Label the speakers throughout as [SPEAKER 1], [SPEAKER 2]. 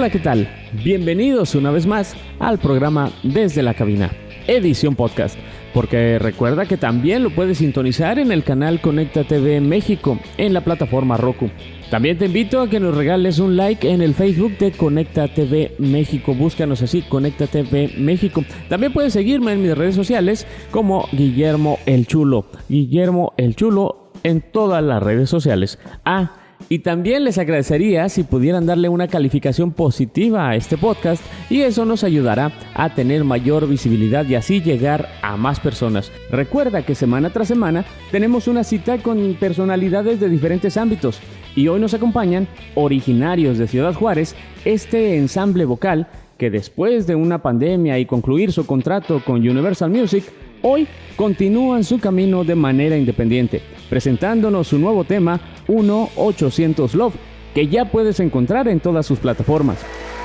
[SPEAKER 1] Hola, ¿qué tal? Bienvenidos una vez más al programa Desde la Cabina, edición podcast. Porque recuerda que también lo puedes sintonizar en el canal Conecta TV México en la plataforma Roku. También te invito a que nos regales un like en el Facebook de Conecta TV México. Búscanos así, Conecta TV México. También puedes seguirme en mis redes sociales como Guillermo el Chulo. Guillermo el Chulo en todas las redes sociales. Ah, y también les agradecería si pudieran darle una calificación positiva a este podcast y eso nos ayudará a tener mayor visibilidad y así llegar a más personas. Recuerda que semana tras semana tenemos una cita con personalidades de diferentes ámbitos y hoy nos acompañan originarios de Ciudad Juárez, este ensamble vocal que después de una pandemia y concluir su contrato con Universal Music, hoy continúan su camino de manera independiente, presentándonos su nuevo tema 1-800 Love, que ya puedes encontrar en todas sus plataformas.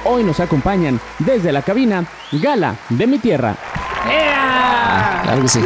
[SPEAKER 1] Hoy nos acompañan desde la cabina Gala de mi tierra.
[SPEAKER 2] Ah, claro que sí.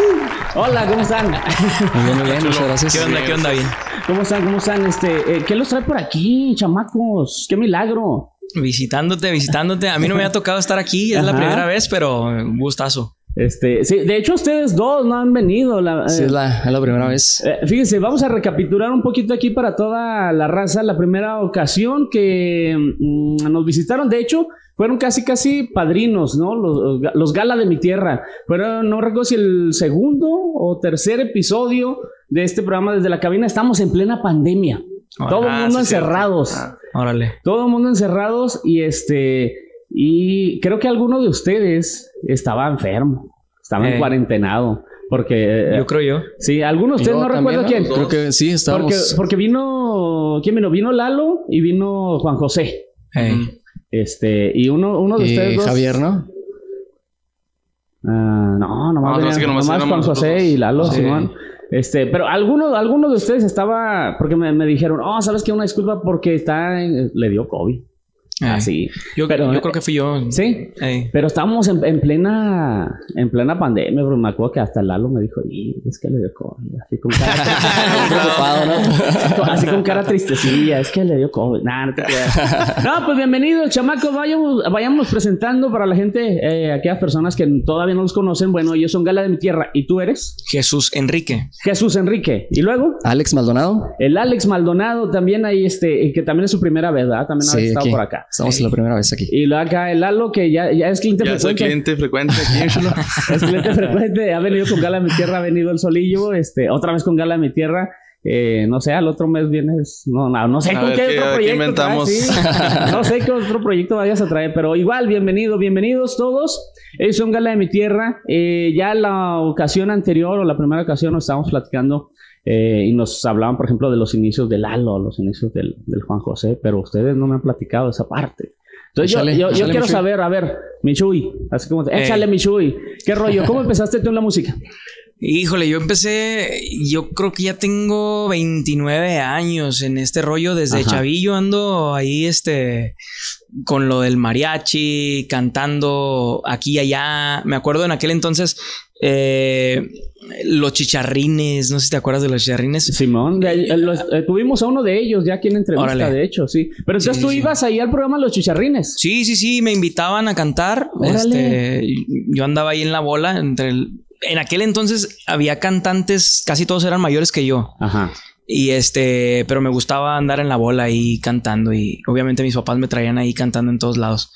[SPEAKER 1] Hola, ¿cómo están?
[SPEAKER 2] Muy bien, muy bien, muchas gracias.
[SPEAKER 3] ¿Qué onda? ¿Qué onda? Bien.
[SPEAKER 1] ¿Cómo están? ¿Cómo están? Este, eh, ¿Qué los trae por aquí, chamacos? ¡Qué milagro!
[SPEAKER 3] Visitándote, visitándote. A mí no me ha tocado estar aquí, es la primera vez, pero un gustazo.
[SPEAKER 1] Este, sí, de hecho ustedes dos no han venido. La,
[SPEAKER 2] Sí,
[SPEAKER 1] eh,
[SPEAKER 2] es la, es la primera vez.
[SPEAKER 1] eh, fíjense, vamos a recapitular un poquito aquí para toda la raza. La primera ocasión que mm, nos visitaron, de hecho, fueron casi, casi padrinos, ¿no? Los, los Gala de mi tierra. Fueron, no recuerdo si el segundo o tercer episodio de este programa desde la cabina. Estamos en plena pandemia. Todo el
[SPEAKER 3] Ah,
[SPEAKER 1] mundo
[SPEAKER 3] sí,
[SPEAKER 1] encerrados.
[SPEAKER 3] Órale.
[SPEAKER 1] Todo el mundo encerrados y este y creo que alguno de ustedes estaba enfermo, estaba en
[SPEAKER 3] Eh.
[SPEAKER 1] cuarentenado porque eh,
[SPEAKER 3] Yo creo yo.
[SPEAKER 1] sí, alguno de ustedes
[SPEAKER 2] Yo
[SPEAKER 1] no recuerdo quién.
[SPEAKER 2] Creo que sí,
[SPEAKER 1] Porque,
[SPEAKER 2] estábamos.
[SPEAKER 1] porque vino ¿quién vino? Vino Lalo y vino Juan José.
[SPEAKER 3] Ey.
[SPEAKER 1] Este, y uno uno de
[SPEAKER 2] y
[SPEAKER 1] ustedes dos
[SPEAKER 2] Javier, ¿no?
[SPEAKER 1] Ah, no, nomás,
[SPEAKER 4] No,
[SPEAKER 1] venían-
[SPEAKER 4] no, es que nomás
[SPEAKER 1] nomás
[SPEAKER 4] éramos
[SPEAKER 1] Juan José y Lalo,
[SPEAKER 2] Sí.
[SPEAKER 1] Simón. Este, pero alguno, alguno de ustedes estaba, porque me, me dijeron, oh, ¿sabes qué? Una disculpa porque está, en- le dio COVID.
[SPEAKER 3] Ey.
[SPEAKER 1] Así.
[SPEAKER 3] Yo,
[SPEAKER 1] Pero-
[SPEAKER 3] yo creo que fui yo.
[SPEAKER 1] Sí. Pero estábamos en, en plena en plena pandemia, bro. Me acuerdo que hasta Lalo me dijo, y es que le dio COVID. Así con cara,
[SPEAKER 2] Preocupado, ¿no?
[SPEAKER 1] así con cara tristecilla, es que le dio COVID. Nah, no te creas. No, pues bienvenidos, chamacos. Vayamos, vayamos presentando para la gente, eh, aquellas personas que todavía no los conocen. Bueno, ellos son Gala de mi tierra. ¿Y tú eres?
[SPEAKER 3] Jesús Enrique.
[SPEAKER 1] Jesús Enrique. ¿Y luego?
[SPEAKER 2] Alex Maldonado.
[SPEAKER 1] El Alex Maldonado también ahí, este, que también es su primera vez, ¿verdad? También ha
[SPEAKER 2] Sí,
[SPEAKER 1] estado
[SPEAKER 2] aquí.
[SPEAKER 1] por acá.
[SPEAKER 2] Estamos la primera vez aquí.
[SPEAKER 1] Y luego acá el Lalo, que ya, ya es cliente
[SPEAKER 4] Ya soy
[SPEAKER 1] frecuente.
[SPEAKER 4] cliente frecuente aquí.
[SPEAKER 1] Es cliente frecuente, ha venido con Gala de mi Tierra, ha venido el Solillo, este, otra vez con Gala de mi Tierra. Eh, no sé, al otro mes vienes. No, no, no sé
[SPEAKER 4] A
[SPEAKER 1] con
[SPEAKER 4] ver
[SPEAKER 1] qué
[SPEAKER 4] qué-
[SPEAKER 1] otro
[SPEAKER 4] qué
[SPEAKER 1] proyecto.
[SPEAKER 4] inventamos.
[SPEAKER 1] traes, sí. No sé qué otro proyecto vayas a traer, pero igual, bienvenido, bienvenidos todos. Ellos son Gala de mi Tierra. Eh, ya la ocasión anterior o la primera ocasión nos estábamos platicando eh, y nos hablaban, por ejemplo, de los inicios del Lalo, los inicios del, del Juan José, pero ustedes no me han platicado esa parte. Entonces yo-
[SPEAKER 2] Échale,
[SPEAKER 1] yo, yo
[SPEAKER 2] échale,
[SPEAKER 1] quiero saber, a ver, Michuy, así como,
[SPEAKER 3] Eh.
[SPEAKER 1] échale Michuy, ¿qué rollo? ¿Cómo empezaste tú en la música?
[SPEAKER 3] Híjole, yo empecé, yo creo que ya tengo 29 años en este rollo. Desde
[SPEAKER 1] Ajá.
[SPEAKER 3] chavillo ando ahí, este, con lo del mariachi, cantando aquí y allá. Me acuerdo en aquel entonces, eh, los chicharrines, no sé si te acuerdas de los chicharrines.
[SPEAKER 1] Simón, de ahí, eh, los- eh, tuvimos a uno de ellos ya aquí en entrevista,
[SPEAKER 3] Órale.
[SPEAKER 1] de hecho, sí. Pero entonces
[SPEAKER 3] Sí,
[SPEAKER 1] tú
[SPEAKER 3] sí.
[SPEAKER 1] ibas ahí al programa Los Chicharrines.
[SPEAKER 3] Sí, sí, sí, me invitaban a cantar. Este, yo andaba ahí en la bola entre el... En aquel entonces había cantantes, casi todos eran mayores que yo.
[SPEAKER 1] Ajá.
[SPEAKER 3] Y este, pero me gustaba andar en la bola ahí cantando y obviamente mis papás me traían ahí cantando en todos lados.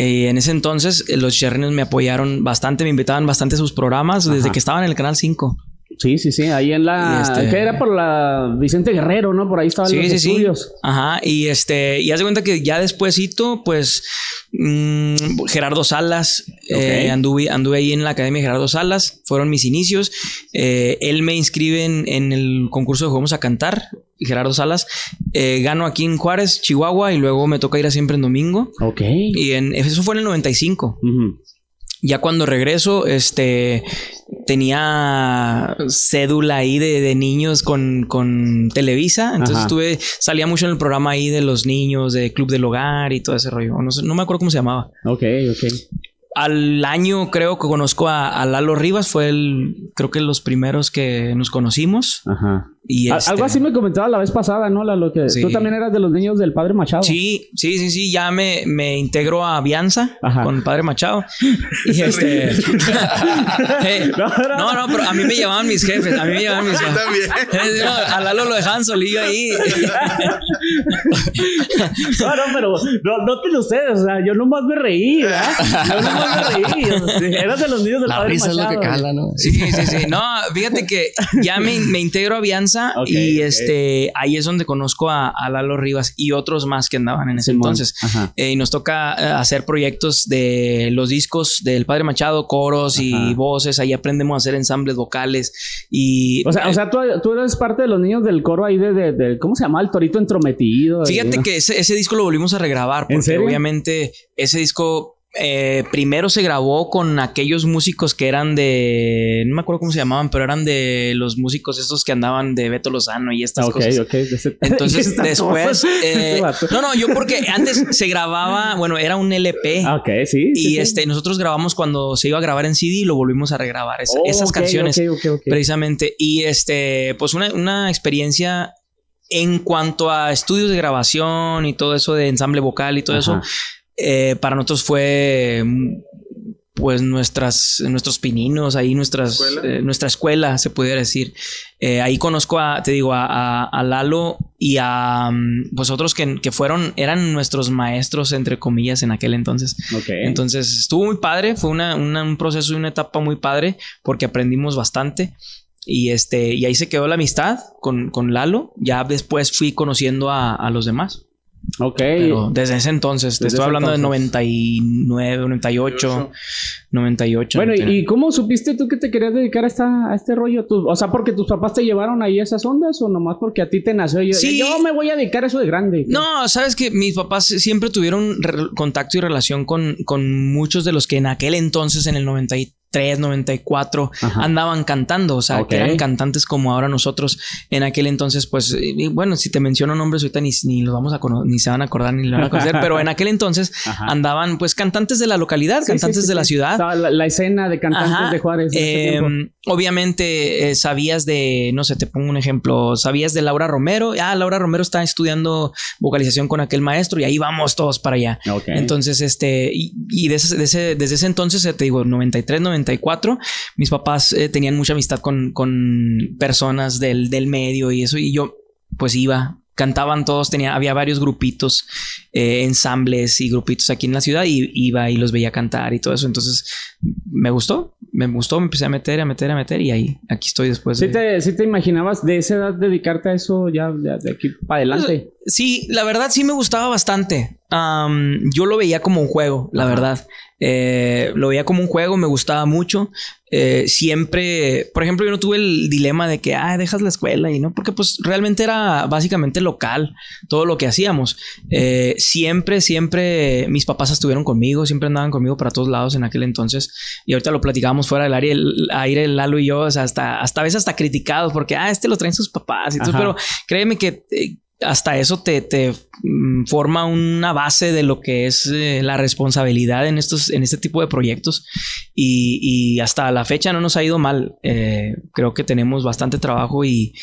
[SPEAKER 3] Eh, en ese entonces eh, los chicharrines me apoyaron bastante, me invitaban bastante a sus programas desde que estaban en el canal 5.
[SPEAKER 1] Sí, sí, sí, ahí en la...
[SPEAKER 3] Este-
[SPEAKER 1] Que era por la Vicente Guerrero, ¿no? Por ahí estaban
[SPEAKER 3] Sí,
[SPEAKER 1] los
[SPEAKER 3] sí, sí.
[SPEAKER 1] estudios.
[SPEAKER 3] Ajá, y este, y haz de cuenta que ya despuésito, pues mm, Gerardo Salas, eh, anduve, anduve ahí en la Academia de Gerardo Salas, fueron mis inicios. Eh, él me inscribe en, en el concurso de Juegos a Cantar, Gerardo Salas. Eh, gano aquí en Juárez, Chihuahua, y luego me toca ir a siempre en domingo.
[SPEAKER 1] Ok.
[SPEAKER 3] Y en, eso fue en el 95.
[SPEAKER 1] Ujú.
[SPEAKER 3] Ya cuando regreso, este tenía cédula ahí de, de niños con, con Televisa. Entonces
[SPEAKER 1] Ajá.
[SPEAKER 3] estuve, salía mucho en el programa ahí de los niños, de Club del Hogar y todo ese rollo. No, sé, no me acuerdo cómo se llamaba.
[SPEAKER 1] Ok, ok.
[SPEAKER 3] Al año creo que conozco a, a Lalo Rivas, fue el, creo que los primeros que nos conocimos.
[SPEAKER 1] Ajá.
[SPEAKER 3] Y este-
[SPEAKER 1] Algo así me comentaba la vez pasada, ¿no? La, lo que
[SPEAKER 3] Sí.
[SPEAKER 1] tú también eras de los niños del padre Machado.
[SPEAKER 3] Sí, sí, sí, sí, ya me, me integro a Avianza
[SPEAKER 1] Ajá.
[SPEAKER 3] con el padre Machado. Y este. Eh, no, no, pero a mí me llamaban mis jefes. A mí me llamaban mis jefes.
[SPEAKER 4] También.
[SPEAKER 3] No, a Lalo lo dejaban solillo ahí.
[SPEAKER 1] No, no, pero no, noten ustedes, o sea, yo nomás me reí, ¿verdad? Yo nomás me reí. o sea, Eras de los niños del
[SPEAKER 2] La
[SPEAKER 1] padre
[SPEAKER 2] risa es lo que cala, ¿no?
[SPEAKER 3] Sí, sí, sí. No, fíjate que ya me, me integro a Avianza Y este ahí es donde conozco a, a Lalo Rivas y otros más que andaban en ese
[SPEAKER 1] Simón.
[SPEAKER 3] entonces. Eh, y nos toca eh, hacer proyectos de los discos del Padre Machado, coros y voces. Ahí aprendemos a hacer ensambles vocales y
[SPEAKER 1] O sea, o sea tú, tú eres parte de los niños del coro ahí de, de, de- ¿cómo se llama? El torito entrometido.
[SPEAKER 3] Fíjate
[SPEAKER 1] ¿no?
[SPEAKER 3] que ese, ese disco lo volvimos a regrabar
[SPEAKER 1] ¿En
[SPEAKER 3] porque
[SPEAKER 1] serio?
[SPEAKER 3] obviamente ese disco eh, primero se grabó con aquellos músicos que eran de no me acuerdo cómo se llamaban, pero eran de los músicos estos que andaban de Beto Lozano y estas
[SPEAKER 1] Ok,
[SPEAKER 3] cosas.
[SPEAKER 1] ok. de ese-
[SPEAKER 3] Entonces después
[SPEAKER 1] cosas.
[SPEAKER 3] eh, no no yo porque antes se grababa bueno era un LP
[SPEAKER 1] Ah, ok, sí.
[SPEAKER 3] y
[SPEAKER 1] sí.
[SPEAKER 3] este nosotros grabamos cuando se iba a grabar en CD y lo volvimos a regrabar esa-
[SPEAKER 1] Oh,
[SPEAKER 3] esas
[SPEAKER 1] ok,
[SPEAKER 3] canciones
[SPEAKER 1] ok, ok, ok.
[SPEAKER 3] precisamente. Y este, pues una, una experiencia en cuanto a estudios de grabación y todo eso de ensamble vocal y todo
[SPEAKER 1] Ajá.
[SPEAKER 3] eso, eh, para nosotros fue pues nuestras, nuestros pininos, ahí nuestras,
[SPEAKER 4] ¿Escuela?
[SPEAKER 3] eh, nuestra escuela, se pudiera decir. Eh, ahí conozco a, te digo, a, a- a Lalo y a mm, pues otros que, que fueron, eran nuestros maestros, entre comillas, en aquel entonces.
[SPEAKER 1] Ok.
[SPEAKER 3] Entonces estuvo muy padre, fue una, una- un proceso y una etapa muy padre porque aprendimos bastante. Y este, y ahí se quedó la amistad con, con Lalo. Ya después fui conociendo a, a los demás.
[SPEAKER 1] Ok.
[SPEAKER 3] Pero desde ese entonces, te
[SPEAKER 1] Desde
[SPEAKER 3] estoy hablando
[SPEAKER 1] entonces.
[SPEAKER 3] de 99, 98, 98.
[SPEAKER 1] Bueno,
[SPEAKER 3] 99.
[SPEAKER 1] ¿y cómo supiste tú que te querías dedicar a, esta, a este rollo? Tú- o sea, porque tus papás te llevaron ahí a esas ondas o nomás porque a ti te nació. Yo,
[SPEAKER 3] Sí.
[SPEAKER 1] yo me voy a dedicar a eso de grande.
[SPEAKER 3] No, sabes que mis papás siempre tuvieron contacto y relación con, con muchos de los que en aquel entonces, en el 93, 94,
[SPEAKER 1] Ajá.
[SPEAKER 3] andaban cantando. O sea, que eran cantantes como ahora nosotros. En aquel entonces, pues, y bueno, si te menciono nombres ahorita ni, ni los vamos a ni se van a acordar ni lo van a conocer, pero en aquel entonces
[SPEAKER 1] Ajá.
[SPEAKER 3] andaban, pues, cantantes de la localidad,
[SPEAKER 1] Sí,
[SPEAKER 3] cantantes
[SPEAKER 1] sí,
[SPEAKER 3] de la ciudad.
[SPEAKER 1] Estaba La, la escena de cantantes
[SPEAKER 3] Ajá.
[SPEAKER 1] de Juárez.
[SPEAKER 3] Eh,
[SPEAKER 1] tiempo.
[SPEAKER 3] obviamente eh, sabías de, no sé, te pongo un ejemplo, sabías de Laura Romero. Ah, Laura Romero está estudiando vocalización con aquel maestro y ahí vamos todos para allá. Entonces, este, y, y de ese- de ese- desde ese entonces, eh, te digo, 93, 94, mis papás eh, tenían mucha amistad con, con personas del, del medio y eso, y yo, pues iba. Cantaban todos, tenía, había varios grupitos, eh, ensambles y grupitos aquí en la ciudad y iba y los veía cantar y todo eso. Entonces me gustó, me gustó, me empecé a meter, a meter, a meter y ahí, aquí estoy después.
[SPEAKER 1] ¿Sí
[SPEAKER 3] de-
[SPEAKER 1] te, sí te imaginabas de esa edad dedicarte a eso ya de, de aquí para adelante?
[SPEAKER 3] Sí, la verdad sí me gustaba bastante. Am, yo lo veía como un juego, la
[SPEAKER 1] Ajá.
[SPEAKER 3] verdad. Eh, lo veía como un juego, me gustaba mucho. Eh, siempre, por ejemplo, yo no tuve el dilema de que, ah, dejas la escuela y no, porque pues realmente era básicamente local todo lo que hacíamos. Eh, siempre, siempre mis papás estuvieron conmigo, siempre andaban conmigo para todos lados en aquel entonces. Y ahorita lo platicábamos fuera del área, el aire, Lalo y yo, o sea, hasta, hasta a veces hasta criticados porque, ah, este lo traen sus papás y todo, pero créeme que eh, hasta eso te, te, mm, forma una base de lo que es eh, la responsabilidad en estos, en este tipo de proyectos. Y, y hasta la fecha no nos ha ido mal. Eh, creo que tenemos bastante trabajo y,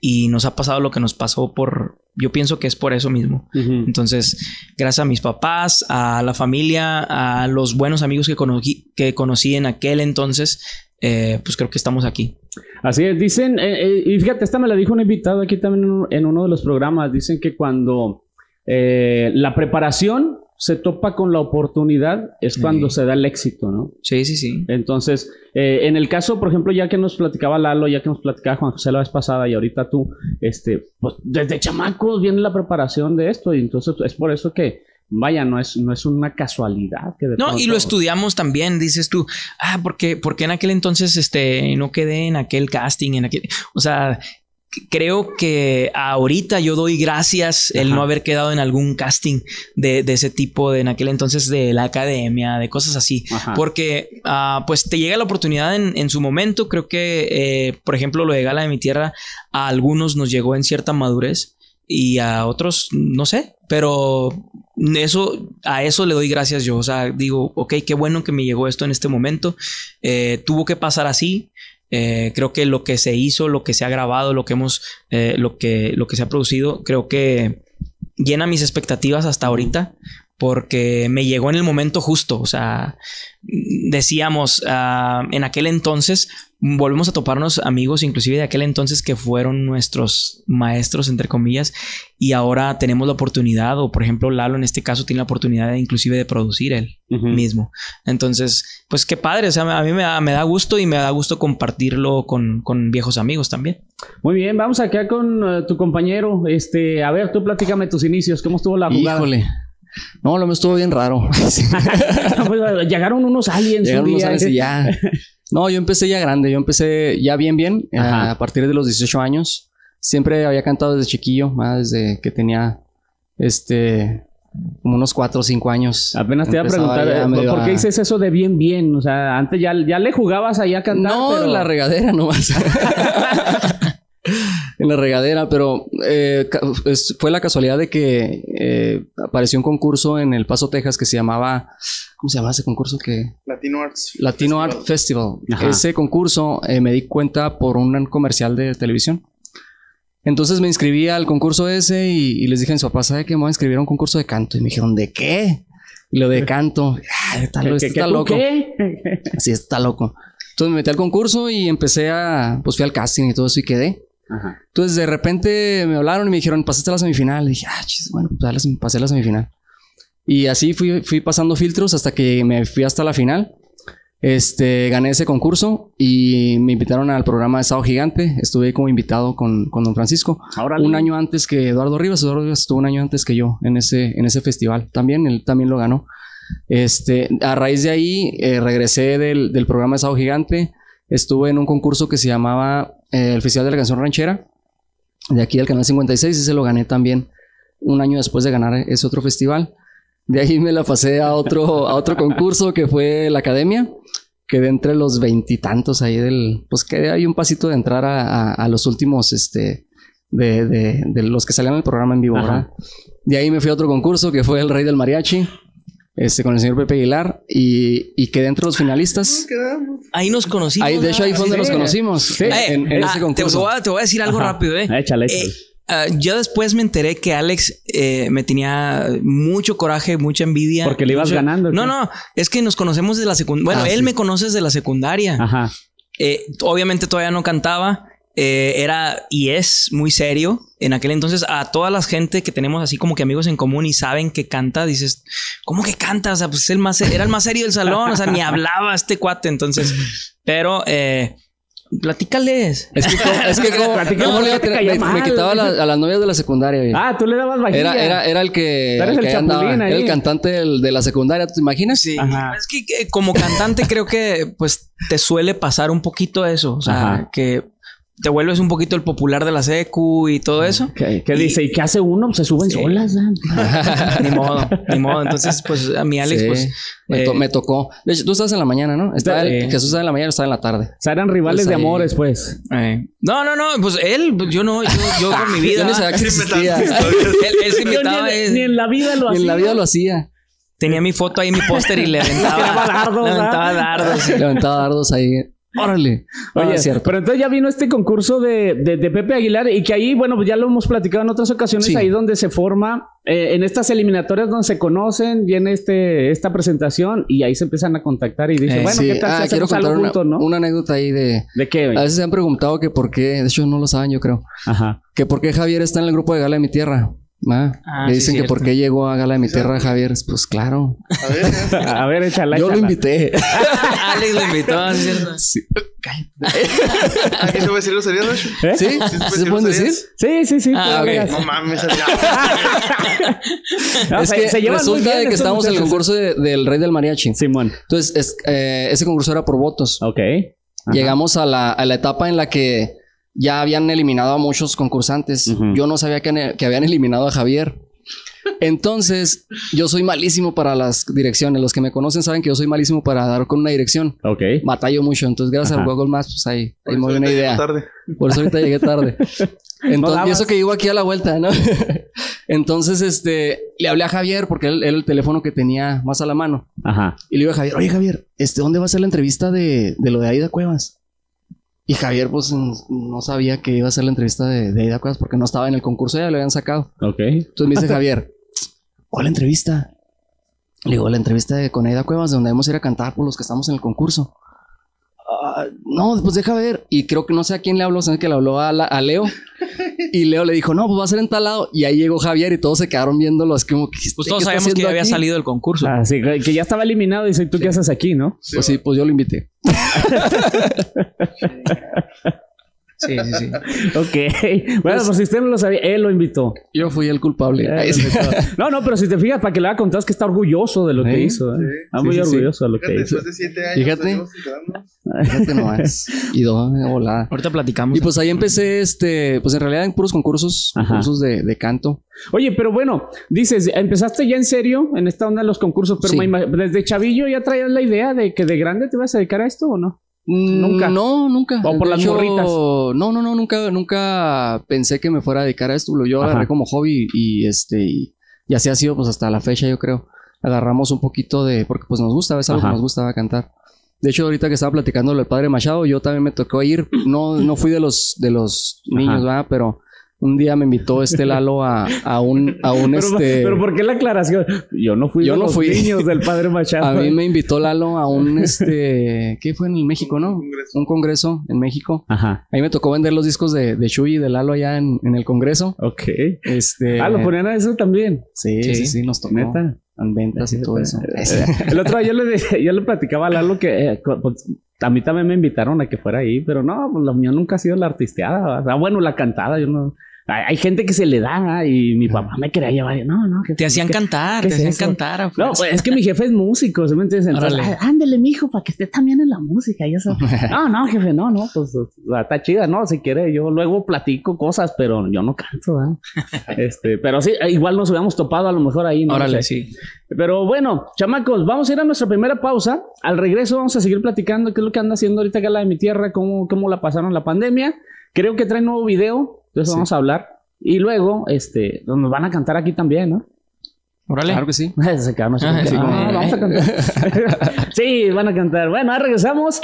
[SPEAKER 3] y nos ha pasado lo que nos pasó por. Yo pienso que es por eso mismo. Entonces, gracias a mis papás, a la familia, a los buenos amigos que conocí, que conocí en aquel entonces, eh, pues creo que estamos aquí.
[SPEAKER 1] Así es, dicen, eh, eh, y fíjate, esta me la dijo un invitado aquí también en uno, de los programas, dicen que cuando eh, la preparación se topa con la oportunidad es
[SPEAKER 3] Sí.
[SPEAKER 1] cuando se da el éxito, ¿no?
[SPEAKER 3] Sí, sí, sí.
[SPEAKER 1] Entonces, eh, en el caso, por ejemplo, ya que nos platicaba Lalo, ya que nos platicaba Juan José la vez pasada y ahorita tú, este, pues desde chamacos viene la preparación de esto y entonces es por eso que, vaya, no es, no es una casualidad que de
[SPEAKER 3] No, y lo estudiamos también, dices tú, ah, porque, porque en aquel entonces este, no quedé en aquel casting, en aquel, o sea, creo que ahorita yo doy gracias el no haber quedado en algún casting de, de ese tipo, de en aquel entonces de la academia, de cosas así.
[SPEAKER 1] Ajá.
[SPEAKER 3] Porque ah, pues te llega la oportunidad en, en su momento. Creo que, eh, por ejemplo, lo de Gala de mi Tierra, a algunos nos llegó en cierta madurez y a otros no sé, pero eso, a eso le doy gracias yo. O sea, digo, ok, qué bueno que me llegó esto en este momento. Eh, tuvo que pasar así. Eh, creo que lo que se hizo, lo que se ha grabado, lo que hemos, eh, lo que, lo que se ha producido, creo que llena mis expectativas hasta ahorita porque me llegó en el momento justo. O sea, decíamos ah, en aquel entonces, volvemos a toparnos amigos, inclusive de aquel entonces que fueron nuestros maestros, entre comillas, y ahora tenemos la oportunidad, o por ejemplo, Lalo en este caso tiene la oportunidad de, inclusive de producir él mismo. Entonces, pues qué padre, o sea, a mí me da, me da gusto y me da gusto compartirlo con, con viejos amigos también.
[SPEAKER 1] Muy bien, vamos acá con eh, tu compañero. Este, a ver, tú platícame tus inicios, ¿cómo estuvo la jugada?
[SPEAKER 2] Híjole. No, lo me estuvo bien raro.
[SPEAKER 1] Pues, llegaron unos aliens
[SPEAKER 2] Llegaron
[SPEAKER 1] un
[SPEAKER 2] unos años y ya. No, yo empecé ya grande. Yo empecé ya bien, bien. eh,
[SPEAKER 1] Ajá.
[SPEAKER 2] A partir de los 18 años. Siempre había cantado desde chiquillo, más desde que tenía, este, como unos 4 o 5 años.
[SPEAKER 1] Apenas te iba a preguntar,
[SPEAKER 2] ya
[SPEAKER 1] eh, ¿por qué dices eso de bien, bien? O sea, antes ya, ya le jugabas ahí a cantar,
[SPEAKER 2] No,
[SPEAKER 1] pero...
[SPEAKER 2] la regadera nomás. en la regadera, pero eh, fue la casualidad de que eh, apareció un concurso en El Paso, Texas, que se llamaba... ¿Cómo se llamaba ese concurso? que
[SPEAKER 4] Latino Arts.
[SPEAKER 2] Latino
[SPEAKER 4] Festival.
[SPEAKER 2] Art Festival.
[SPEAKER 1] Ajá.
[SPEAKER 2] Ese concurso eh, me di cuenta por un comercial de televisión. Entonces me inscribí al concurso ese y, y les dije a mis papás, ¿sabe qué? Me voy a inscribir a un concurso de canto. Y me dijeron, ¿de qué? Y lo de canto. Está,
[SPEAKER 1] ¿Qué-
[SPEAKER 2] este
[SPEAKER 1] qué- qué
[SPEAKER 2] está loco.
[SPEAKER 1] qué?
[SPEAKER 2] Sí, está loco. Entonces me metí al concurso y empecé a... Pues fui al casting y todo eso y quedé.
[SPEAKER 1] Ajá.
[SPEAKER 2] Entonces de repente me hablaron y me dijeron, pasaste a la semifinal. Y dije, ah, chis, bueno, pues, pasé a la semifinal. Y así fui, fui pasando filtros hasta que me fui hasta la final. Este, gané ese concurso y me invitaron al programa de Estado Gigante. Estuve como invitado con, con don Francisco.
[SPEAKER 1] Órale.
[SPEAKER 2] Un año antes que Eduardo Rivas. Eduardo Rivas estuvo un año antes que yo en ese, en ese festival. También, él también lo ganó. Este, a raíz de ahí, eh, regresé del, del programa de Estado Gigante. Estuve en un concurso que se llamaba eh, el Festival de la Canción Ranchera. De aquí del Canal 56. Ese lo gané también un año después de ganar ese otro festival. De ahí me la pasé a otro, a otro concurso que fue la Academia. Quedé entre los veintitantos ahí del... Pues quedé ahí un pasito de entrar a, a- a los últimos, este... De, de- de los que salían en el programa en vivo. ¿verdad? De ahí me fui a otro concurso que fue el Rey del Mariachi. Este, con el señor Pepe Aguilar. Y, y quedé entre los finalistas.
[SPEAKER 4] Quedamos.
[SPEAKER 3] Ahí nos conocimos.
[SPEAKER 2] Ahí, de hecho, ahí fue donde
[SPEAKER 1] Sí.
[SPEAKER 2] nos conocimos.
[SPEAKER 1] Sí.
[SPEAKER 2] En,
[SPEAKER 3] Eh,
[SPEAKER 2] en- en
[SPEAKER 3] ah,
[SPEAKER 2] ese
[SPEAKER 3] te,
[SPEAKER 2] concurso.
[SPEAKER 3] voy a, te voy a decir algo
[SPEAKER 1] Ajá.
[SPEAKER 3] rápido, ¿eh?
[SPEAKER 1] Échale, échale.
[SPEAKER 3] Eh, ah, yo después me enteré que Alex eh, me tenía mucho coraje, mucha envidia.
[SPEAKER 1] Porque le ibas
[SPEAKER 3] mucho-
[SPEAKER 1] ganando, ¿o
[SPEAKER 3] No, no, es que nos conocemos desde la secundaria. Bueno,
[SPEAKER 2] Ah,
[SPEAKER 3] él
[SPEAKER 2] sí.
[SPEAKER 3] me conoce desde la secundaria.
[SPEAKER 1] Ajá.
[SPEAKER 3] Eh, obviamente todavía no cantaba. Eh, era y es muy serio. En aquel entonces, a toda la gente que tenemos así como que amigos en común y saben que canta, dices, ¿cómo que canta? O sea, pues el más, era el más serio del salón. O sea, ni hablaba este cuate. Entonces, pero eh, platícales.
[SPEAKER 2] Es que, ¿cómo- es que ¿cómo-
[SPEAKER 1] Platícame,
[SPEAKER 2] cómo le iba a
[SPEAKER 1] te
[SPEAKER 2] tener-
[SPEAKER 1] caía
[SPEAKER 2] me, me quitaba a, la- a las novias de la secundaria. güey.
[SPEAKER 1] Ah, tú le dabas vajilla.
[SPEAKER 2] Era, era, era el que,
[SPEAKER 1] Eres
[SPEAKER 2] el
[SPEAKER 1] el
[SPEAKER 2] que andaba. Era el cantante del- de la secundaria, ¿te imaginas?
[SPEAKER 3] Sí,
[SPEAKER 1] Ajá.
[SPEAKER 3] es que, que como cantante creo que pues te suele pasar un poquito eso, o sea,
[SPEAKER 1] Ajá.
[SPEAKER 3] que te vuelves un poquito el popular de la secu y todo eso.
[SPEAKER 1] ¿Qué, qué
[SPEAKER 3] Y-
[SPEAKER 1] dice? ¿Y qué hace uno? Se suben
[SPEAKER 3] Sí.
[SPEAKER 1] solas.
[SPEAKER 3] ni modo, ni modo. Entonces, pues a mi Alex,
[SPEAKER 2] Sí,
[SPEAKER 3] pues
[SPEAKER 2] me, to-
[SPEAKER 3] eh,
[SPEAKER 2] me tocó. De hecho, tú estabas en la mañana, ¿no? Estaba el- Jesús estaba en la mañana, estaba en la tarde.
[SPEAKER 1] O sea, eran rivales
[SPEAKER 2] Pues
[SPEAKER 1] de
[SPEAKER 2] ahí.
[SPEAKER 1] amores, pues.
[SPEAKER 3] eh, no, no, no, pues él, pues, yo no, yo, yo con mi vida.
[SPEAKER 2] Yo ni sabía que existía.
[SPEAKER 3] él, él se
[SPEAKER 1] ni,
[SPEAKER 3] eh,
[SPEAKER 1] en, ni en la vida lo
[SPEAKER 2] Ni
[SPEAKER 1] hacía.
[SPEAKER 2] en la vida lo hacía.
[SPEAKER 3] tenía mi foto ahí en mi póster y le aventaba,
[SPEAKER 1] dardos,
[SPEAKER 3] le aventaba dardos.
[SPEAKER 2] Levantaba dardos ahí. Órale.
[SPEAKER 1] Oye,
[SPEAKER 2] Ah, cierto.
[SPEAKER 1] pero entonces ya vino este concurso de, de- de Pepe Aguilar y que ahí, bueno, ya lo hemos platicado en otras ocasiones,
[SPEAKER 2] Sí.
[SPEAKER 1] ahí donde se forma, eh, en estas eliminatorias donde se conocen, viene este, esta presentación y ahí se empiezan a contactar y dicen,
[SPEAKER 3] Eh,
[SPEAKER 1] bueno,
[SPEAKER 2] Sí,
[SPEAKER 1] ¿qué tal
[SPEAKER 2] ah,
[SPEAKER 1] si
[SPEAKER 2] quiero contar
[SPEAKER 1] algo
[SPEAKER 2] una,
[SPEAKER 1] no?
[SPEAKER 2] una anécdota ahí de...
[SPEAKER 1] ¿De qué?
[SPEAKER 2] A veces se han preguntado que por qué, de hecho no lo saben yo creo,
[SPEAKER 1] Ajá.
[SPEAKER 2] que por qué Javier está en el grupo de Gala de mi Tierra. Ah,
[SPEAKER 3] Ah,
[SPEAKER 2] Le
[SPEAKER 3] sí,
[SPEAKER 2] dicen que
[SPEAKER 3] cierto.
[SPEAKER 2] por qué llegó a Gala de mi Tierra Javier. Pues claro,
[SPEAKER 4] A ver.
[SPEAKER 1] A ver, échala,
[SPEAKER 2] yo lo invité.
[SPEAKER 3] Alex lo invitó, ¿es cierto?
[SPEAKER 2] Sí.
[SPEAKER 4] ¿Aquí se puede decir Nacho?
[SPEAKER 1] ¿Eh?
[SPEAKER 2] ¿Sí?
[SPEAKER 4] ¿Sí se
[SPEAKER 2] ¿Sí se pueden decir?
[SPEAKER 1] Sí, sí, sí.
[SPEAKER 3] Ah,
[SPEAKER 1] tú
[SPEAKER 3] ok.
[SPEAKER 1] digas.
[SPEAKER 4] No mames,
[SPEAKER 1] No,
[SPEAKER 2] es que
[SPEAKER 1] se
[SPEAKER 2] resulta
[SPEAKER 1] bien
[SPEAKER 2] de que estábamos en el concurso de- del Rey del Mariachi.
[SPEAKER 1] Simón.
[SPEAKER 2] Entonces, es- eh, ese concurso era por votos.
[SPEAKER 1] Ok. Ajá.
[SPEAKER 2] Llegamos a la, a la etapa en la que ya habían eliminado a muchos concursantes. Yo no sabía que, que habían eliminado a Javier. Entonces, yo soy malísimo para las direcciones. Los que me conocen saben que yo soy malísimo para dar con una dirección.
[SPEAKER 1] Ok.
[SPEAKER 2] Batallo mucho. Entonces, gracias
[SPEAKER 1] Ajá.
[SPEAKER 2] al Google Maps, pues ahí, ahí me una idea.
[SPEAKER 4] tarde.
[SPEAKER 2] Por eso ahorita llegué tarde. Entonces,
[SPEAKER 1] dabas.
[SPEAKER 2] y eso que llego aquí a la vuelta, ¿no? Entonces, este, le hablé a Javier porque él era el teléfono que tenía más a la mano.
[SPEAKER 1] Ajá.
[SPEAKER 2] Y le digo a Javier, oye Javier, este, ¿dónde va a ser la entrevista de, de lo de Aida Cuevas? Y Javier, pues, no sabía que iba a ser la entrevista de, de Aida Cuevas porque no estaba en el concurso, ya lo habían sacado.
[SPEAKER 1] Ok.
[SPEAKER 2] Entonces me dice Javier, ¿cuál entrevista? Le digo, la entrevista de con Aida Cuevas, de donde vamos a ir a cantar por los que estamos en el concurso. "Ah, no, pues deja ver. Y creo que no sé a quién le habló, sé que le habló a, la- a Leo. Y Leo le dijo, no, pues va a ser en tal lado. Y ahí llegó Javier y todos se quedaron viéndolo. Es como que.
[SPEAKER 3] Pues
[SPEAKER 2] ¿qué
[SPEAKER 3] todos sabemos que ya había salido el concurso.
[SPEAKER 1] Ah, sí, que ya estaba eliminado. Dice, ¿tú qué haces aquí, no?
[SPEAKER 2] Pues sí, pues yo lo invité.
[SPEAKER 3] Sí, sí, sí.
[SPEAKER 1] Ok. Bueno, pues si usted no lo sabía, él lo invitó.
[SPEAKER 2] Yo fui el culpable.
[SPEAKER 1] Invitó. No, no, pero si te fijas, para que le haga contar, es que está orgulloso de lo que hizo. ¿eh?
[SPEAKER 4] Sí.
[SPEAKER 1] Está
[SPEAKER 2] Sí,
[SPEAKER 1] muy
[SPEAKER 2] sí, sí.
[SPEAKER 1] orgulloso de lo que hizo.
[SPEAKER 4] después de siete años.
[SPEAKER 2] Fíjate. Fíjate nomás. Y dos volada.
[SPEAKER 3] Ahorita platicamos.
[SPEAKER 2] Y pues ahí empecé, este, pues en realidad en puros concursos,
[SPEAKER 1] Ajá.
[SPEAKER 2] concursos de, de canto.
[SPEAKER 1] Oye, pero bueno, dices, empezaste ya en serio en esta onda de los concursos, pero desde chavillo ya traías la idea de que de grande te vas a dedicar a esto o no? Nunca.
[SPEAKER 2] No, nunca.
[SPEAKER 1] O por
[SPEAKER 2] De
[SPEAKER 1] las morritas.
[SPEAKER 2] No, no, no, nunca, nunca pensé que me fuera a dedicar a esto. Lo yo
[SPEAKER 1] Ajá.
[SPEAKER 2] agarré como hobby y este, y, y así ha sido pues hasta la fecha, yo creo. Agarramos un poquito de, porque pues nos gusta, es algo
[SPEAKER 1] Ajá.
[SPEAKER 2] que nos gustaba cantar. De hecho, ahorita que estaba platicando lo del padre Machado, yo también me tocó ir. No, no fui de los, de los niños,
[SPEAKER 1] Ajá.
[SPEAKER 2] ¿verdad? Pero un día me invitó este Lalo a, a un, a un
[SPEAKER 1] Pero,
[SPEAKER 2] este.
[SPEAKER 1] pero ¿por qué la aclaración? Yo no fui
[SPEAKER 2] Yo
[SPEAKER 1] de
[SPEAKER 2] no
[SPEAKER 1] los
[SPEAKER 2] fui.
[SPEAKER 1] niños del padre Machado.
[SPEAKER 2] A mí me invitó Lalo a un este. ¿Qué fue en México, no?
[SPEAKER 4] Un congreso.
[SPEAKER 2] Un congreso en México.
[SPEAKER 1] Ajá,
[SPEAKER 2] Ahí me tocó vender los discos de, de Chuy y de Lalo allá en, en el congreso.
[SPEAKER 1] ok.
[SPEAKER 2] Este.
[SPEAKER 1] Ah, lo ponían a eso también.
[SPEAKER 2] Sí, sí,
[SPEAKER 3] Sí.
[SPEAKER 2] sí, nos tocó.
[SPEAKER 1] Neta.
[SPEAKER 2] En ventas y todo eso.
[SPEAKER 1] El otro día yo le, yo le platicaba a Lalo que eh, pues, a mí también me invitaron a que fuera ahí, pero no, pues, lo mío nunca ha sido la artisteada. O sea, bueno, la cantada, yo no. Hay, gente que se le da ¿ah? y mi papá me quería llevar. No, no, que
[SPEAKER 3] Te hacían cantar,
[SPEAKER 1] ¿qué
[SPEAKER 3] te
[SPEAKER 1] es
[SPEAKER 3] hacían
[SPEAKER 1] eso?
[SPEAKER 3] cantar.
[SPEAKER 1] No,
[SPEAKER 3] fuerza.
[SPEAKER 1] pues es que mi jefe es músico, ¿sí me entiendes? Entonces. "Ay, ándele, mijo, para que esté también en la música y eso. no, no, jefe, no, no, pues está chida, ¿no? Si quiere, yo luego platico cosas, pero yo no canto, ¿verdad? este, pero sí, igual nos hubiéramos topado a lo mejor ahí, ¿no?
[SPEAKER 3] Órale,
[SPEAKER 1] sea,
[SPEAKER 3] sí.
[SPEAKER 1] Pero bueno, chamacos, vamos a ir a nuestra primera pausa. Al regreso vamos a seguir platicando qué es lo que anda haciendo ahorita acá la de mi tierra, cómo, cómo la pasaron la pandemia. Creo que trae nuevo video,
[SPEAKER 2] Sí.
[SPEAKER 1] vamos a hablar. Y luego, este, nos van a cantar aquí también, ¿no?
[SPEAKER 3] Órale.
[SPEAKER 2] Claro que sí.
[SPEAKER 1] Se quedaron así
[SPEAKER 3] Ah,
[SPEAKER 1] como
[SPEAKER 3] sí,
[SPEAKER 1] "Ah,
[SPEAKER 3] como-
[SPEAKER 1] vamos a cantar. sí, van a cantar. Bueno, ahora regresamos.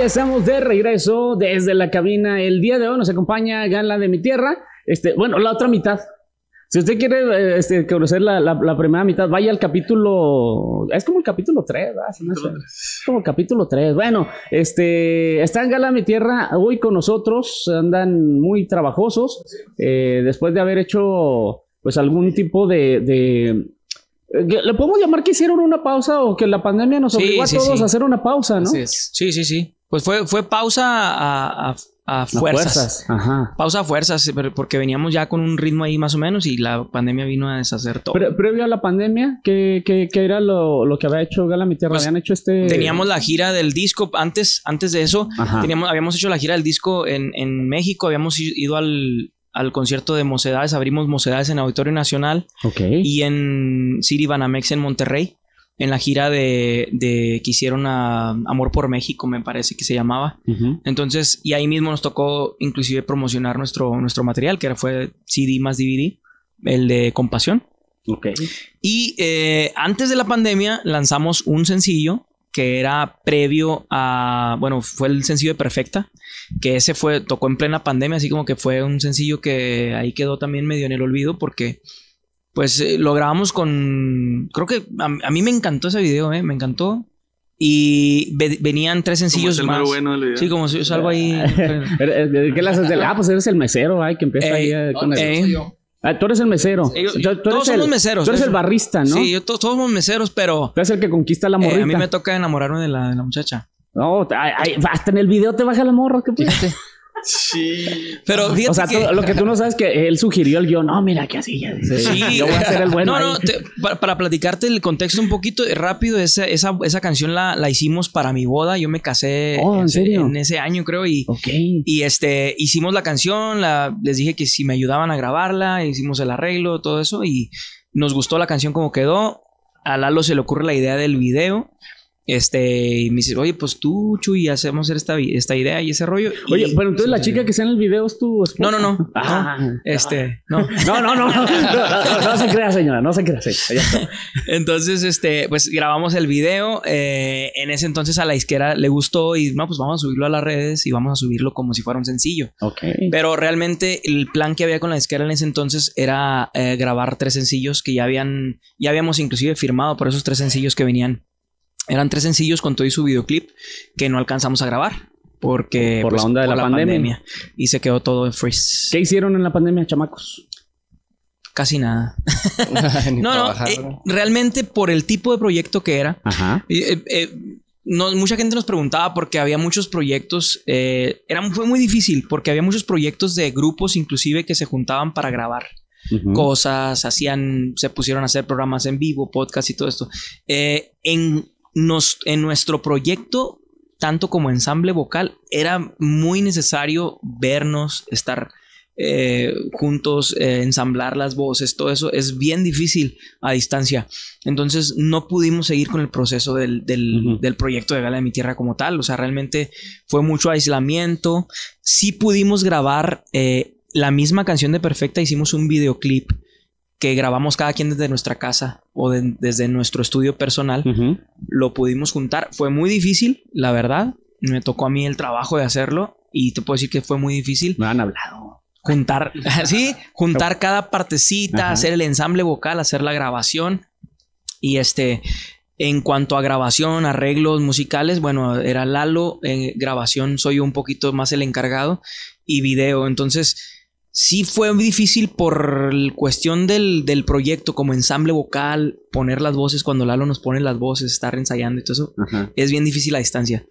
[SPEAKER 1] Ya estamos de regreso desde la cabina. El día de hoy nos acompaña Gala de mi tierra. Este, bueno, la otra mitad. Si usted quiere eh, este, conocer la, la- la primera mitad, vaya al capítulo. Es como el capítulo 3, ¿verdad? Es como el capítulo 3. Bueno, este. Está en Gala Mi Tierra hoy con nosotros. Andan muy trabajosos. eh, después de haber hecho, pues, algún tipo de. de eh, ¿Le podemos llamar que hicieron una pausa o que la pandemia nos
[SPEAKER 3] Sí,
[SPEAKER 1] obligó a todos
[SPEAKER 3] sí.
[SPEAKER 1] a hacer una pausa, ¿no?
[SPEAKER 3] Sí, sí, sí. Pues fue, fue pausa a, a- a
[SPEAKER 1] A
[SPEAKER 3] fuerzas.
[SPEAKER 1] Ajá.
[SPEAKER 3] Pausa a fuerzas, porque veníamos ya con un ritmo ahí más o menos y la pandemia vino a deshacer todo.
[SPEAKER 1] Pre- previo a la pandemia, ¿qué, qué- qué era lo, lo que había hecho Gala Mi Tierra?
[SPEAKER 3] Pues,
[SPEAKER 1] Habían hecho este.
[SPEAKER 3] Teníamos la gira del disco antes, antes de eso. Teníamos, habíamos hecho la gira del disco en, en México, habíamos ido al, al concierto de Mocedades, abrimos Mocedades en Auditorio Nacional y en City Banamex en Monterrey, en la gira de, de que hicieron a Amor por México, me parece que se llamaba.
[SPEAKER 1] Ujú.
[SPEAKER 3] Entonces, y ahí mismo nos tocó inclusive promocionar nuestro, nuestro material, que fue CD más DVD, el de Compasión.
[SPEAKER 1] Ok.
[SPEAKER 3] Y eh, antes de la pandemia lanzamos un sencillo que era previo a, bueno, fue el sencillo de Perfecta, que ese fue, tocó en plena pandemia, así como que fue un sencillo que ahí quedó también medio en el olvido porque pues eh, lo grabamos con, creo que a, a mí me encantó ese video, eh, me encantó. Y ve- venían tres
[SPEAKER 4] Como
[SPEAKER 3] sencillos
[SPEAKER 4] es el
[SPEAKER 3] más.
[SPEAKER 4] bueno del video.
[SPEAKER 3] Sí, como si yo salgo ahí.
[SPEAKER 1] Eh, ¿Qué le haces del- Ah, pues eres el mesero, ay, que empieza
[SPEAKER 3] Eh,
[SPEAKER 1] ahí eh, con el-
[SPEAKER 3] eh,
[SPEAKER 1] Ah, tú eres el mesero.
[SPEAKER 3] Ellos-
[SPEAKER 1] Tú- tú eres
[SPEAKER 3] todos
[SPEAKER 1] el-
[SPEAKER 3] somos meseros,
[SPEAKER 1] Tú eres
[SPEAKER 3] eso.
[SPEAKER 1] el barrista, ¿no?
[SPEAKER 3] Sí, yo, to- todos somos meseros, pero
[SPEAKER 1] Tú eres el que conquista la
[SPEAKER 3] eh,
[SPEAKER 1] morrita.
[SPEAKER 3] a mí me toca enamorarme de la, de la muchacha.
[SPEAKER 1] No, ay, ay, hasta en el video te baja la morra. ¿qué pues?
[SPEAKER 4] Sí.
[SPEAKER 3] Pero fíjate
[SPEAKER 1] O sea,
[SPEAKER 3] que...
[SPEAKER 1] tú- lo que tú no sabes es que él sugirió el guion. No, mira que así ya dice.
[SPEAKER 3] Sí.
[SPEAKER 1] Yo voy a ser el bueno.
[SPEAKER 3] No, no, te- para, para platicarte el contexto un poquito eh, rápido, esa, esa, esa canción la, la hicimos para mi boda. Yo me casé
[SPEAKER 1] Oh, ¿en
[SPEAKER 3] ese,
[SPEAKER 1] serio?
[SPEAKER 3] en ese año, creo, y,
[SPEAKER 1] Ok.
[SPEAKER 3] y este, hicimos la canción, la, les dije que si me ayudaban a grabarla, hicimos el arreglo, todo eso, y nos gustó la canción como quedó. A Lalo se le ocurre la idea del video. Este, y me dice, oye, pues tú, Chuy, hacemos esta, esta idea y ese rollo.
[SPEAKER 1] Oye,
[SPEAKER 3] Y-
[SPEAKER 1] pero entonces la chica que está en el video es tu esposa.
[SPEAKER 3] No, no, no.
[SPEAKER 1] Ah.
[SPEAKER 3] Este, no.
[SPEAKER 1] No, no, no, no, no, no, no se crea, señora, no se crea, señora. Ya está.
[SPEAKER 3] Entonces, este, pues grabamos el video. eh, en ese entonces a la izquierda le gustó y no, pues vamos a subirlo a las redes y vamos a subirlo como si fuera un sencillo.
[SPEAKER 1] Ok.
[SPEAKER 3] Pero realmente el plan que había con la izquierda en ese entonces era eh, grabar tres sencillos que ya habían, ya habíamos inclusive firmado por esos tres sencillos que venían. Eran tres sencillos con todo y su videoclip que no alcanzamos a grabar. Porque pues,
[SPEAKER 1] Por la onda de la pandemia.
[SPEAKER 3] Y se quedó todo en freeze.
[SPEAKER 1] ¿Qué hicieron en la pandemia, chamacos?
[SPEAKER 3] Casi nada. No, no. eh, realmente por el tipo de proyecto que era.
[SPEAKER 1] Ajá.
[SPEAKER 3] Eh, eh, no, mucha gente nos preguntaba porque había muchos proyectos, eh, era, fue muy difícil porque había muchos proyectos de grupos inclusive que se juntaban para grabar cosas, hacían, se pusieron a hacer programas en vivo, podcast y todo esto. En, nos, en nuestro proyecto, tanto como ensamble vocal, era muy necesario vernos, estar eh, juntos, eh, ensamblar las voces, todo eso es bien difícil a distancia. Entonces no pudimos seguir con el proceso del, del proyecto de Gala de mi Tierra como tal. O sea, realmente fue mucho aislamiento. Sí pudimos grabar eh, la misma canción de Perfecta, hicimos un videoclip que grabamos cada quien desde nuestra casa o de- desde nuestro estudio personal. Lo pudimos juntar. Fue muy difícil, la verdad. Me tocó a mí el trabajo de hacerlo y te puedo decir que fue muy difícil
[SPEAKER 1] Me han hablado.
[SPEAKER 3] juntar, sí, juntar cada partecita,
[SPEAKER 1] Ajá.
[SPEAKER 3] hacer el ensamble vocal, hacer la grabación. Y este, en cuanto a grabación, arreglos musicales, bueno, era Lalo, en grabación soy yo un poquito más el encargado y video. Entonces, sí fue muy difícil por cuestión del, del proyecto como ensamble vocal, poner las voces cuando Lalo nos pone las voces, estar ensayando y todo eso
[SPEAKER 1] Ajá.
[SPEAKER 3] es bien difícil a distancia.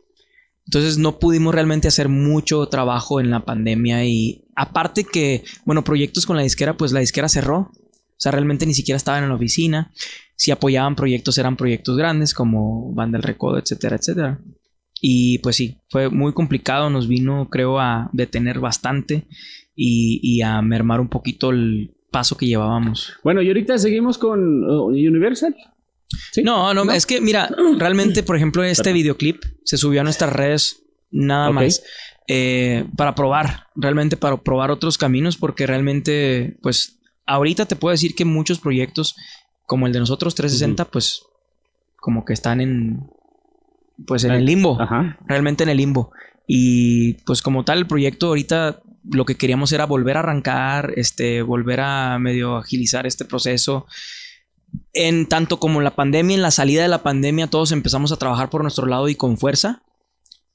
[SPEAKER 3] Entonces no pudimos realmente hacer mucho trabajo en la pandemia y aparte que, bueno, proyectos con la disquera, pues la disquera cerró. O sea, realmente ni siquiera estaban en la oficina. Si apoyaban proyectos, eran proyectos grandes como Banda del Recodo, etcétera, etcétera. Y pues sí, fue muy complicado. Nos vino, creo, a detener bastante y, y a mermar un poquito el paso que llevábamos.
[SPEAKER 1] Bueno, y ahorita seguimos con uh, Universal. ¿Sí?
[SPEAKER 3] No, no,
[SPEAKER 1] ¿No?
[SPEAKER 3] es que mira, realmente, por ejemplo, este videoclip se subió a nuestras redes nada más eh, para probar, realmente para probar otros caminos, porque realmente, pues, ahorita te puedo decir que muchos proyectos como el de nosotros 360, pues, como que están en, pues, en el limbo,
[SPEAKER 1] Ajá.
[SPEAKER 3] realmente en el limbo. Y pues como tal, el proyecto ahorita lo que queríamos era volver a arrancar, este, volver a medio agilizar este proceso. En tanto como la pandemia, en la salida de la pandemia, todos empezamos a trabajar por nuestro lado y con fuerza.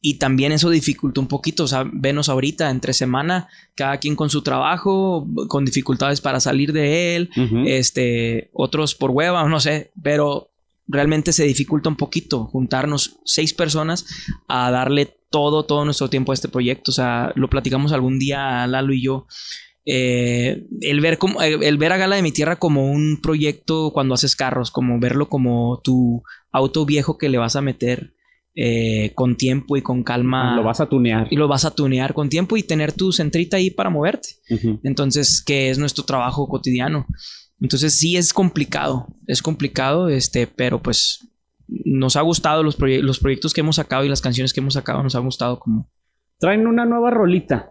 [SPEAKER 3] Y también eso dificultó un poquito, o sea, venos ahorita entre semana, cada quien con su trabajo, con dificultades para salir de él, este, otros por hueva, no sé, pero realmente se dificulta un poquito juntarnos seis personas a darle todo, todo nuestro tiempo a este proyecto. O sea, lo platicamos algún día Lalo y yo. Eh, el, ver como, el, el ver a Gala de mi Tierra como un proyecto cuando haces carros, como verlo como tu auto viejo que le vas a meter eh, con tiempo y con calma.
[SPEAKER 1] Lo vas a tunear.
[SPEAKER 3] Y lo vas a tunear con tiempo y tener tu centrita ahí para moverte.
[SPEAKER 1] Ujú.
[SPEAKER 3] Entonces, que es nuestro trabajo cotidiano. Entonces, sí es complicado, es complicado, este, pero pues nos ha gustado los, proye- los proyectos que hemos sacado y las canciones que hemos sacado, nos ha gustado como...
[SPEAKER 1] Traen una nueva rolita.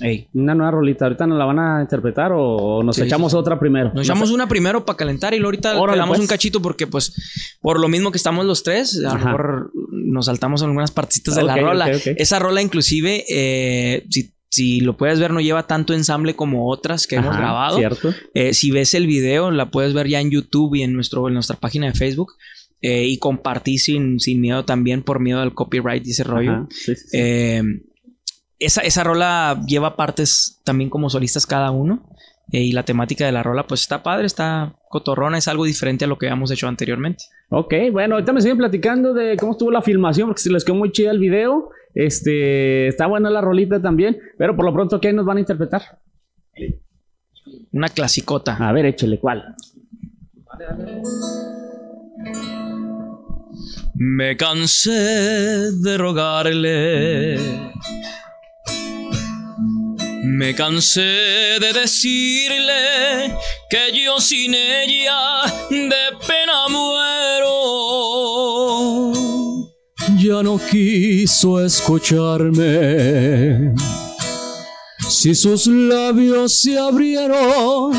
[SPEAKER 3] Ey.
[SPEAKER 1] Una nueva rolita. ¿Ahorita nos la van a interpretar o nos
[SPEAKER 3] Sí,
[SPEAKER 1] echamos
[SPEAKER 3] sí,
[SPEAKER 1] otra primero?
[SPEAKER 3] Nos echamos una primero para calentar y luego ahorita le damos
[SPEAKER 1] pues.
[SPEAKER 3] un cachito porque pues por lo mismo que estamos los tres, a lo mejor nos saltamos algunas partecitas de la
[SPEAKER 1] Ok,
[SPEAKER 3] rola.
[SPEAKER 1] ok, ok.
[SPEAKER 3] Esa rola inclusive, eh, si, si lo puedes ver, no lleva tanto ensamble como otras que hemos
[SPEAKER 1] Ajá,
[SPEAKER 3] grabado.
[SPEAKER 1] Cierto.
[SPEAKER 3] Eh, si ves el video, la puedes ver ya en YouTube y en, nuestro, en nuestra página de Facebook. eh, y compartí sin, sin miedo también por miedo al copyright y ese rollo.
[SPEAKER 1] Ajá, sí, sí, sí.
[SPEAKER 3] Eh, esa, esa rola lleva partes también como solistas cada uno. eh, y la temática de la rola, pues está padre, está cotorrona, es algo diferente a lo que habíamos hecho anteriormente.
[SPEAKER 1] Ok, bueno, ahorita me siguen platicando de cómo estuvo la filmación, porque se les quedó muy chida el video. Este, está buena la rolita también, pero por lo pronto, ¿qué nos van a interpretar?
[SPEAKER 3] Una clasicota.
[SPEAKER 1] A ver, échele, ¿cuál?
[SPEAKER 3] Me cansé de rogarle. Me cansé de decirle que yo sin ella de pena muero.
[SPEAKER 5] Ya no quiso escucharme. Si sus labios se abrieron,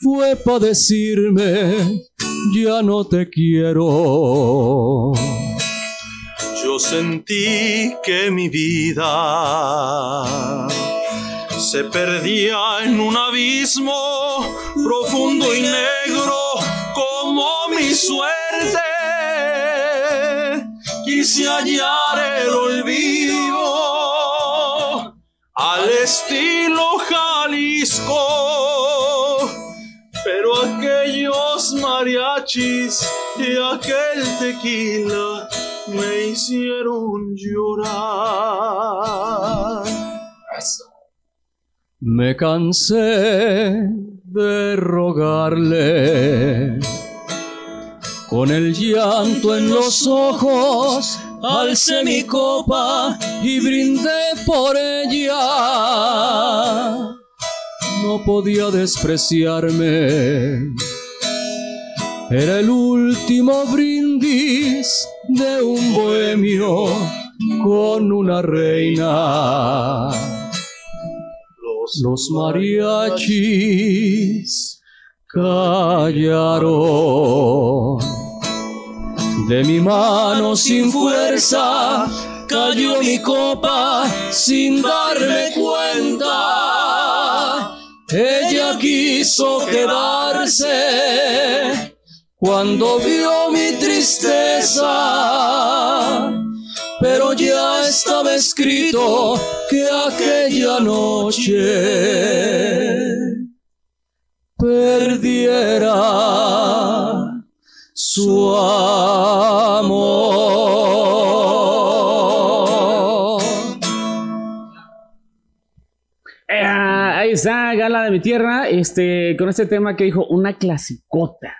[SPEAKER 5] fue para decirme, ya no te quiero.
[SPEAKER 6] Yo sentí que mi vida se perdía en un abismo profundo y negro como mi suerte. Quise hallar el olvido al estilo Jalisco. Pero aquellos mariachis y aquel tequila me hicieron llorar.
[SPEAKER 5] Me cansé de rogarle. Con el llanto en los ojos, alcé mi copa y brindé por ella. No podía despreciarme. Era el último brindis de un bohemio con una reina. Los mariachis callaron. De mi mano sin fuerza cayó mi copa sin darme cuenta. Ella quiso quedarse cuando vio mi tristeza. Pero ya estaba escrito que aquella noche perdiera su amor.
[SPEAKER 1] Eh, ahí está, Gala de mi tierra, este, con este tema que dijo, una clasicota.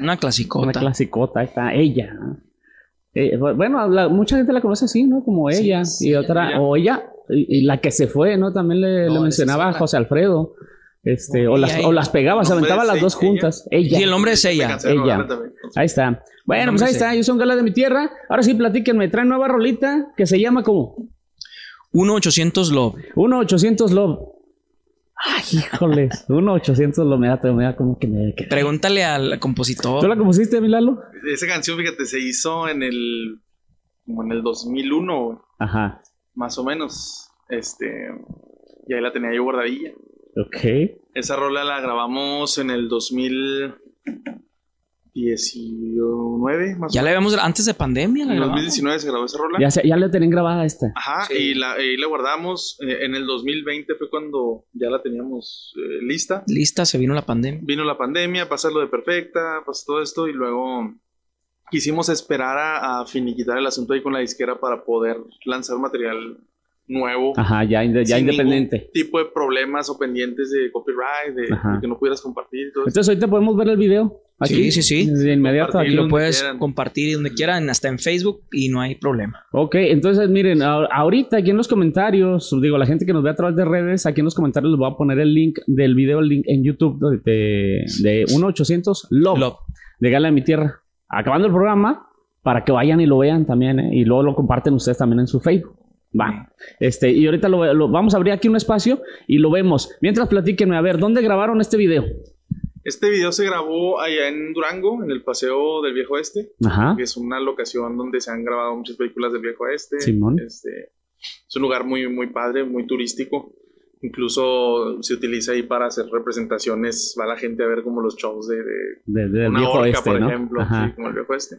[SPEAKER 3] Una clasicota.
[SPEAKER 1] Una clasicota, ahí está, ella. Eh, bueno, la- mucha gente la conoce así, ¿no? Como ella. y otra, o ella, y, y la que se fue, ¿no? También le, le mencionaba a José Alfredo. Este, o, las, o las pegaba, se
[SPEAKER 6] El nombre
[SPEAKER 1] aventaba las dos juntas. Ella.
[SPEAKER 3] Sí, el nombre es ella.
[SPEAKER 1] ella. Ahí está. Bueno, pues ahí
[SPEAKER 3] es
[SPEAKER 1] está. Yo soy un gala de mi tierra. Ahora sí, platíquenme. Trae nueva rolita que se llama como
[SPEAKER 3] 1-800 Love.
[SPEAKER 1] 1-800 Love. Ay, híjoles. 1-800 Love. Me da, me da como que me. que-
[SPEAKER 3] Pregúntale al
[SPEAKER 1] ¿Tú
[SPEAKER 3] compositor.
[SPEAKER 1] la compusiste, Milalo?
[SPEAKER 6] Esa canción, fíjate, se hizo en el. como en el 2001,
[SPEAKER 1] Ajá.
[SPEAKER 6] más o menos. Este.
[SPEAKER 4] Y ahí la tenía yo guardadilla.
[SPEAKER 1] Ok.
[SPEAKER 4] Esa rola la grabamos en el 2019, más o
[SPEAKER 3] Ya la habíamos antes de pandemia. La
[SPEAKER 4] En el
[SPEAKER 3] grabamos.
[SPEAKER 4] 2019 se grabó esa rola.
[SPEAKER 1] Ya, se- ya la tienen grabada esta.
[SPEAKER 4] Ajá,
[SPEAKER 3] Sí.
[SPEAKER 4] y la, y la guardamos. eh, en el 2020 fue cuando ya la teníamos eh, lista.
[SPEAKER 3] Lista, se vino la pandemia.
[SPEAKER 4] Vino la pandemia, pasa lo de perfecta, pasó todo esto y luego quisimos esperar a, a finiquitar el asunto ahí con la disquera para poder lanzar material nuevo.
[SPEAKER 1] Ajá, ya, ya
[SPEAKER 4] sin
[SPEAKER 1] independiente.
[SPEAKER 4] ningún tipo de problemas o pendientes de copyright, de,
[SPEAKER 1] Ajá.
[SPEAKER 4] de que no pudieras compartir y todo eso.
[SPEAKER 1] Entonces ahorita podemos ver el video. Aquí,
[SPEAKER 3] Sí, sí, sí.
[SPEAKER 1] De inmediato aquí.
[SPEAKER 3] Y lo puedes
[SPEAKER 4] quieran.
[SPEAKER 3] compartir donde quieran, hasta en Facebook, y no hay problema.
[SPEAKER 1] Ok, entonces miren, ahorita aquí en los comentarios, digo, la gente que nos ve a través de redes, aquí en los comentarios les voy a poner el link del video, el link en YouTube de, de, de 1800 Love,
[SPEAKER 3] Love.
[SPEAKER 1] de Gala de mi Tierra. Acabando el programa, para que vayan y lo vean también, ¿eh? y luego lo comparten ustedes también en su Facebook. Va. Este, y ahorita lo, lo- vamos a abrir aquí un espacio y lo vemos. Mientras platíquenme, a ver, ¿dónde grabaron este video?
[SPEAKER 4] Este video se grabó allá en Durango, en el Paseo del Viejo Este,
[SPEAKER 1] Ajá.
[SPEAKER 4] que es una locación donde se han grabado muchas películas del Viejo Este.
[SPEAKER 1] Simón.
[SPEAKER 4] Este, es un lugar muy, muy padre, muy turístico. Incluso se utiliza ahí para hacer representaciones. Va la gente a ver como los shows de, de
[SPEAKER 1] De-
[SPEAKER 4] una
[SPEAKER 1] viejo
[SPEAKER 4] orca,
[SPEAKER 1] este,
[SPEAKER 4] por
[SPEAKER 1] ¿no?
[SPEAKER 4] ejemplo, sí, como el Viejo Este.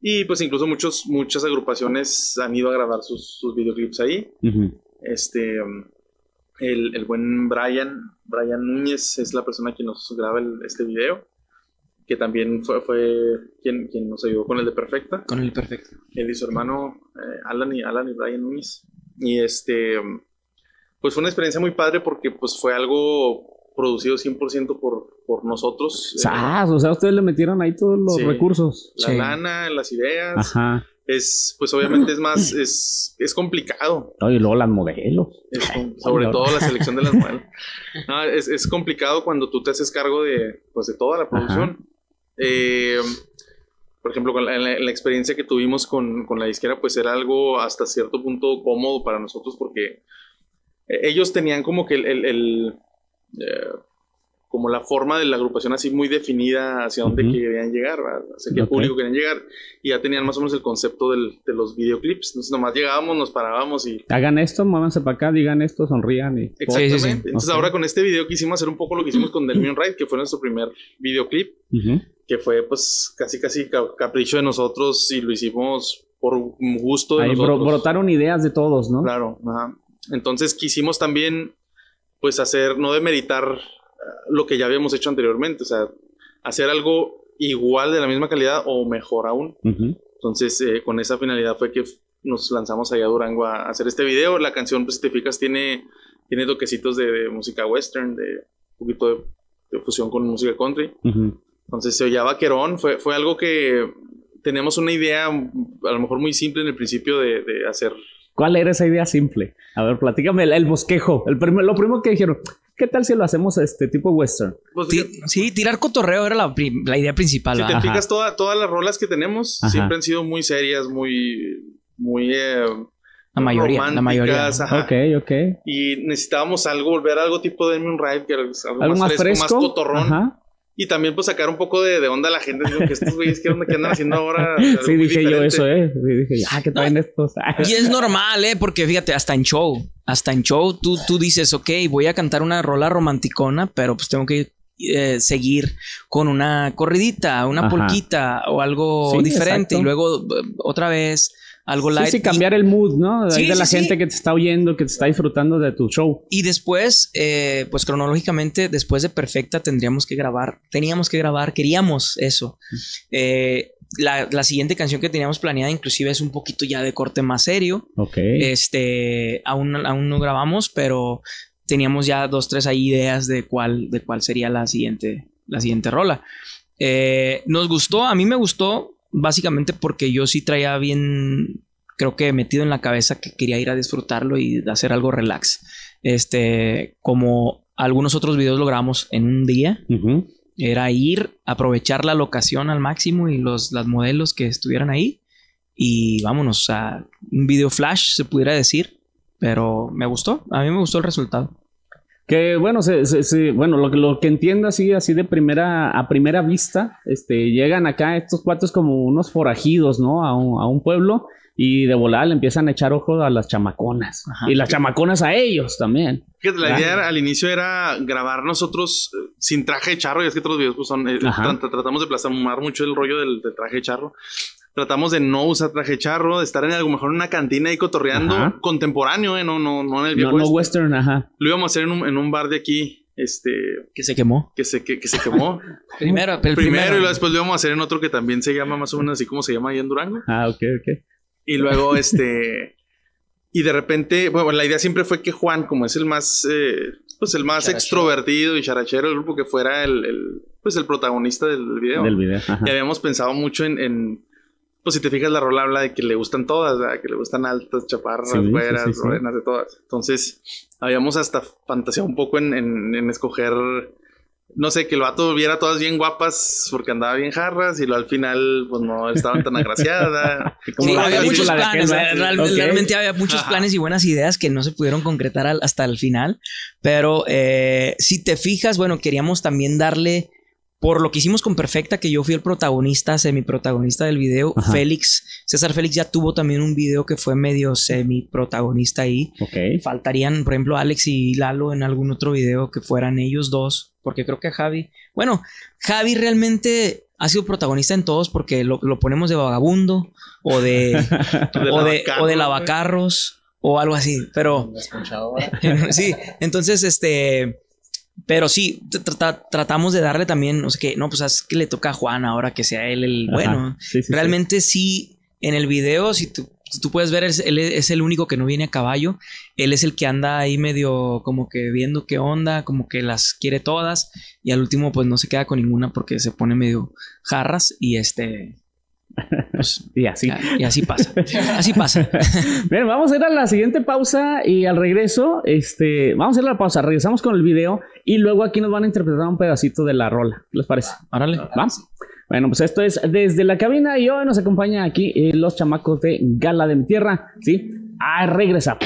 [SPEAKER 4] Y pues incluso muchos, muchas agrupaciones han ido a grabar sus, sus videoclips ahí. Este, el, el buen Brian, Brian Núñez es la persona que nos graba el- este video, que también fue, fue quien, quien nos ayudó con el de Perfecta.
[SPEAKER 3] Con el perfecto.
[SPEAKER 4] Él y su hermano eh, Alan, y, Alan y Brian Núñez. Y este, pues fue una experiencia muy padre porque pues fue algo producido 100% por, por nosotros. Eh,
[SPEAKER 1] ¡Sas! O sea, ustedes le metieron ahí todos los
[SPEAKER 4] Sí.
[SPEAKER 1] recursos.
[SPEAKER 4] la
[SPEAKER 3] Sí.
[SPEAKER 4] lana, las ideas.
[SPEAKER 1] Ajá.
[SPEAKER 4] Es, pues obviamente es más, es, es complicado.
[SPEAKER 1] Oye, y luego las modelos.
[SPEAKER 4] Es sobre
[SPEAKER 1] no.
[SPEAKER 4] todo la selección de las modelos. No, es, es complicado cuando tú te haces cargo de, pues, de toda la producción. Eh, por ejemplo, con la, en la- en la experiencia que tuvimos con, con la disquera, pues era algo hasta cierto punto cómodo para nosotros porque eh, ellos tenían como que el, el- el, eh, como la forma de la agrupación así muy definida hacia dónde
[SPEAKER 1] Ujú.
[SPEAKER 4] querían llegar, ¿verdad? hacia qué
[SPEAKER 1] Ok.
[SPEAKER 4] público querían llegar y ya tenían más o menos el concepto del- de los videoclips. Entonces nomás llegábamos, nos parábamos y
[SPEAKER 1] Hagan esto, muévanse para acá, digan esto, sonrían y...
[SPEAKER 4] Exactamente.
[SPEAKER 3] Sí, sí, sí.
[SPEAKER 4] Entonces
[SPEAKER 1] Ok.
[SPEAKER 4] ahora con este video quisimos hacer un poco lo que hicimos con Delmion Ride, que fue nuestro primer videoclip,
[SPEAKER 1] Ujú.
[SPEAKER 4] que fue pues casi casi ca- capricho de nosotros y lo hicimos por gusto de
[SPEAKER 1] Ahí bro-
[SPEAKER 4] nosotros.
[SPEAKER 1] brotaron ideas de todos, ¿no?
[SPEAKER 4] Claro, ajá. Entonces quisimos también pues hacer, no demeritar eh, lo que ya habíamos hecho anteriormente, o sea, hacer algo igual de la misma calidad o mejor aún.
[SPEAKER 1] Ujú.
[SPEAKER 4] Entonces, eh, con esa finalidad fue que nos lanzamos allá a Durango a hacer este video. La canción, pues, si te fijas, tiene, tiene toquecitos de, de música western, de un poquito de, de fusión con música country.
[SPEAKER 1] Ujú.
[SPEAKER 4] Entonces, se oía vaquerón. Fue, fue algo que teníamos una idea, a lo mejor muy simple en el principio, de, de hacer.
[SPEAKER 1] ¿Cuál era esa idea simple? A ver, platícame el, el bosquejo. El primer- lo primero que dijeron, ¿qué tal si lo hacemos este tipo western?
[SPEAKER 4] Pues,
[SPEAKER 3] Ti- Sí, tirar cotorreo era la, idea principal.
[SPEAKER 4] si te fijas, toda- todas las rolas que tenemos
[SPEAKER 1] Ajá.
[SPEAKER 4] siempre han sido muy serias, muy. muy eh,
[SPEAKER 3] La mayoría, la mayoría.
[SPEAKER 4] románticas, ajá.
[SPEAKER 1] Ok, ok.
[SPEAKER 4] Y necesitábamos algo, volver a algo tipo de Moon Ride, que era algo,
[SPEAKER 1] Algo más fresco.
[SPEAKER 4] más cotorrón.
[SPEAKER 1] Ajá.
[SPEAKER 4] Y también pues sacar un poco de, de onda a la gente. Digo, que estos güeyes, ¿qué onda? ¿Qué andan haciendo ahora?
[SPEAKER 1] Sí, dije yo eso, ¿eh? Sí, dije, ah, ¿qué traen estos?
[SPEAKER 3] Y es normal, ¿eh? Porque fíjate, hasta en show, hasta en show, tú, tú dices, ok, voy a cantar una rola romanticona, pero pues tengo que eh, seguir con una corridita, una
[SPEAKER 1] Ajá.
[SPEAKER 3] polquita o algo
[SPEAKER 1] Sí,
[SPEAKER 3] diferente.
[SPEAKER 1] exacto.
[SPEAKER 3] Y luego eh, otra vez algo light.
[SPEAKER 1] Sí, sí, cambiar el mood, ¿no? De,
[SPEAKER 3] Sí,
[SPEAKER 1] de la
[SPEAKER 3] sí,
[SPEAKER 1] gente
[SPEAKER 3] sí.
[SPEAKER 1] que te está oyendo, que te está disfrutando de tu show.
[SPEAKER 3] Y después, eh, pues cronológicamente, después de Perfecta, tendríamos que grabar, teníamos que grabar, queríamos eso. Eh, la, la siguiente canción que teníamos planeada, inclusive, es un poquito ya de corte más serio.
[SPEAKER 1] Ok.
[SPEAKER 3] Este, aún, aún no grabamos, pero teníamos ya dos, tres ahí ideas de cuál, de cuál sería la siguiente, la siguiente rola. Eh, nos gustó, a mí me gustó, básicamente porque yo sí traía bien, creo que metido en la cabeza que quería ir a disfrutarlo y hacer algo relax. Este, como algunos otros videos lo grabamos en un día, era ir, aprovechar la locación al máximo y los las modelos que estuvieran ahí y vámonos a un video flash se pudiera decir, pero me gustó, a mí me gustó el resultado.
[SPEAKER 1] Que bueno, se, se- se- bueno, lo, que- lo que entiendo así, así de primera, a primera vista, este, llegan acá estos cuates como unos forajidos, ¿no? A un, a un pueblo y de volada le empiezan a echar ojo a las chamaconas.
[SPEAKER 3] Ajá.
[SPEAKER 1] Y las chamaconas a ellos también.
[SPEAKER 4] Fíjate, la idea era- al inicio era grabar nosotros eh, sin traje de charro, y es que otros videos pues son, eh, tra- tratamos de plasmar mucho el rollo del, del traje de charro. Tratamos de no usar traje charro, de estar en a lo mejor en una cantina ahí cotorreando
[SPEAKER 1] Ajá.
[SPEAKER 4] contemporáneo, eh, no, no, no en el viejo
[SPEAKER 1] No, no
[SPEAKER 4] este.
[SPEAKER 1] western, ajá.
[SPEAKER 4] Lo íbamos a hacer en un, en un bar de aquí, este,
[SPEAKER 3] Que se quemó.
[SPEAKER 4] que se, que, que se quemó.
[SPEAKER 3] Primero, el
[SPEAKER 4] primero,
[SPEAKER 3] primero.
[SPEAKER 4] y luego después lo íbamos a hacer en otro que también se llama más o menos así como se llama ahí en Durango.
[SPEAKER 1] Ah, ok, ok.
[SPEAKER 4] Y luego, este. Y de repente, bueno, la idea siempre fue que Juan, como es el más, eh, pues el más
[SPEAKER 3] Charachero.
[SPEAKER 4] extrovertido y charachero del grupo, que fuera el, el, pues el protagonista del video.
[SPEAKER 1] Del video. Ajá.
[SPEAKER 4] Y habíamos pensado mucho en, en, pues si te fijas, la rola habla de que le gustan todas, ¿verdad? que le gustan altas, chaparras,
[SPEAKER 1] Sí,
[SPEAKER 4] güeras,
[SPEAKER 1] sí, sí.
[SPEAKER 4] morenas, de todas. Entonces, habíamos hasta fantaseado un poco en, en, en escoger, no sé, que el vato viera todas bien guapas porque andaba bien jarras y lo al final, pues no estaban tan agraciadas.
[SPEAKER 1] Como
[SPEAKER 3] Sí,
[SPEAKER 1] la
[SPEAKER 3] había muchos planes, realmente había muchos
[SPEAKER 4] Ajá.
[SPEAKER 3] planes y buenas ideas que no se pudieron concretar al- hasta el final, pero eh, si te fijas, bueno, queríamos también darle, por lo que hicimos con Perfecta, que yo fui el protagonista, semiprotagonista del video,
[SPEAKER 1] Ajá.
[SPEAKER 3] Félix, César Félix ya tuvo también un video que fue medio semiprotagonista ahí,
[SPEAKER 1] Ok.
[SPEAKER 3] faltarían, por ejemplo, Alex y Lalo en algún otro video que fueran ellos dos, porque creo que Javi, bueno, Javi realmente ha sido protagonista en todos porque lo, lo ponemos de vagabundo o de, o, de o de lavacarros o algo así, pero sí, entonces este, pero sí, tr- tr- tratamos de darle también, o sea, que no, pues es que le toca a Juan ahora que sea él el bueno.
[SPEAKER 1] Sí, sí, sí.
[SPEAKER 3] Realmente sí, en el video, si tú, si tú puedes ver, es- él es el único que no viene a caballo. Él es el que anda ahí medio como que viendo qué onda, como que las quiere todas. Y al último, pues no se queda con ninguna porque se pone medio jarras y este. Pues,
[SPEAKER 1] Y así.
[SPEAKER 3] y así pasa. Así pasa.
[SPEAKER 1] Bien, vamos a ir a la siguiente pausa y al regreso, este, vamos a ir a la pausa, regresamos con el video y luego aquí nos van a interpretar un pedacito de la rola. ¿Qué les parece?
[SPEAKER 3] Órale.
[SPEAKER 1] ¿Vamos? Bueno, pues esto es desde la cabina y hoy nos acompaña aquí eh, los chamacos de Gala de mi Tierra, ¿sí? Ah, regresamos.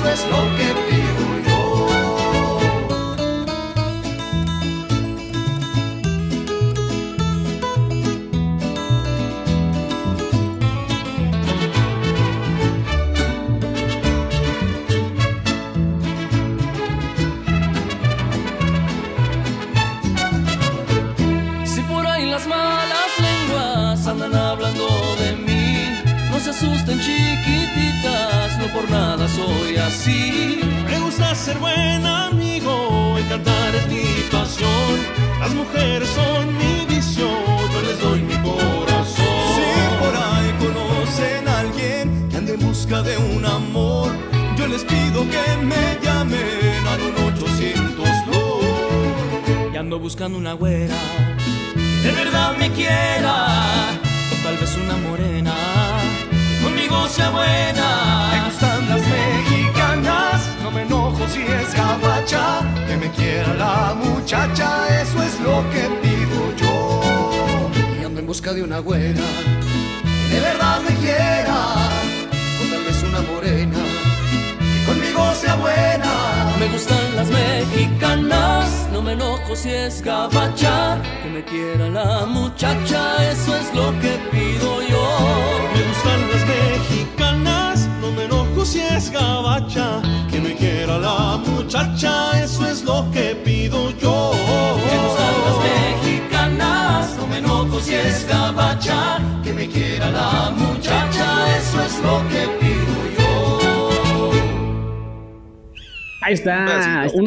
[SPEAKER 7] Eso es lo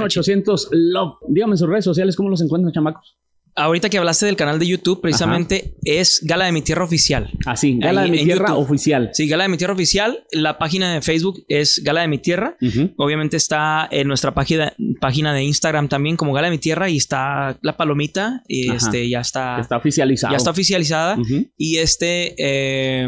[SPEAKER 6] 1-800
[SPEAKER 1] Love. Dígame en sus redes sociales cómo los encuentran, chamacos.
[SPEAKER 3] Ahorita que hablaste del canal de YouTube, precisamente es Gala de mi Tierra Oficial.
[SPEAKER 1] Así, Gala
[SPEAKER 3] Ahí
[SPEAKER 1] de mi tierra
[SPEAKER 3] YouTube.
[SPEAKER 1] oficial.
[SPEAKER 3] Sí, Gala de mi Tierra Oficial. La página de Facebook es Gala de mi Tierra. Obviamente está en nuestra página, página de Instagram también como Gala de mi Tierra y está la palomita y
[SPEAKER 1] Ajá.
[SPEAKER 3] este ya está,
[SPEAKER 1] Está oficializado.
[SPEAKER 3] ya está oficializada y este eh,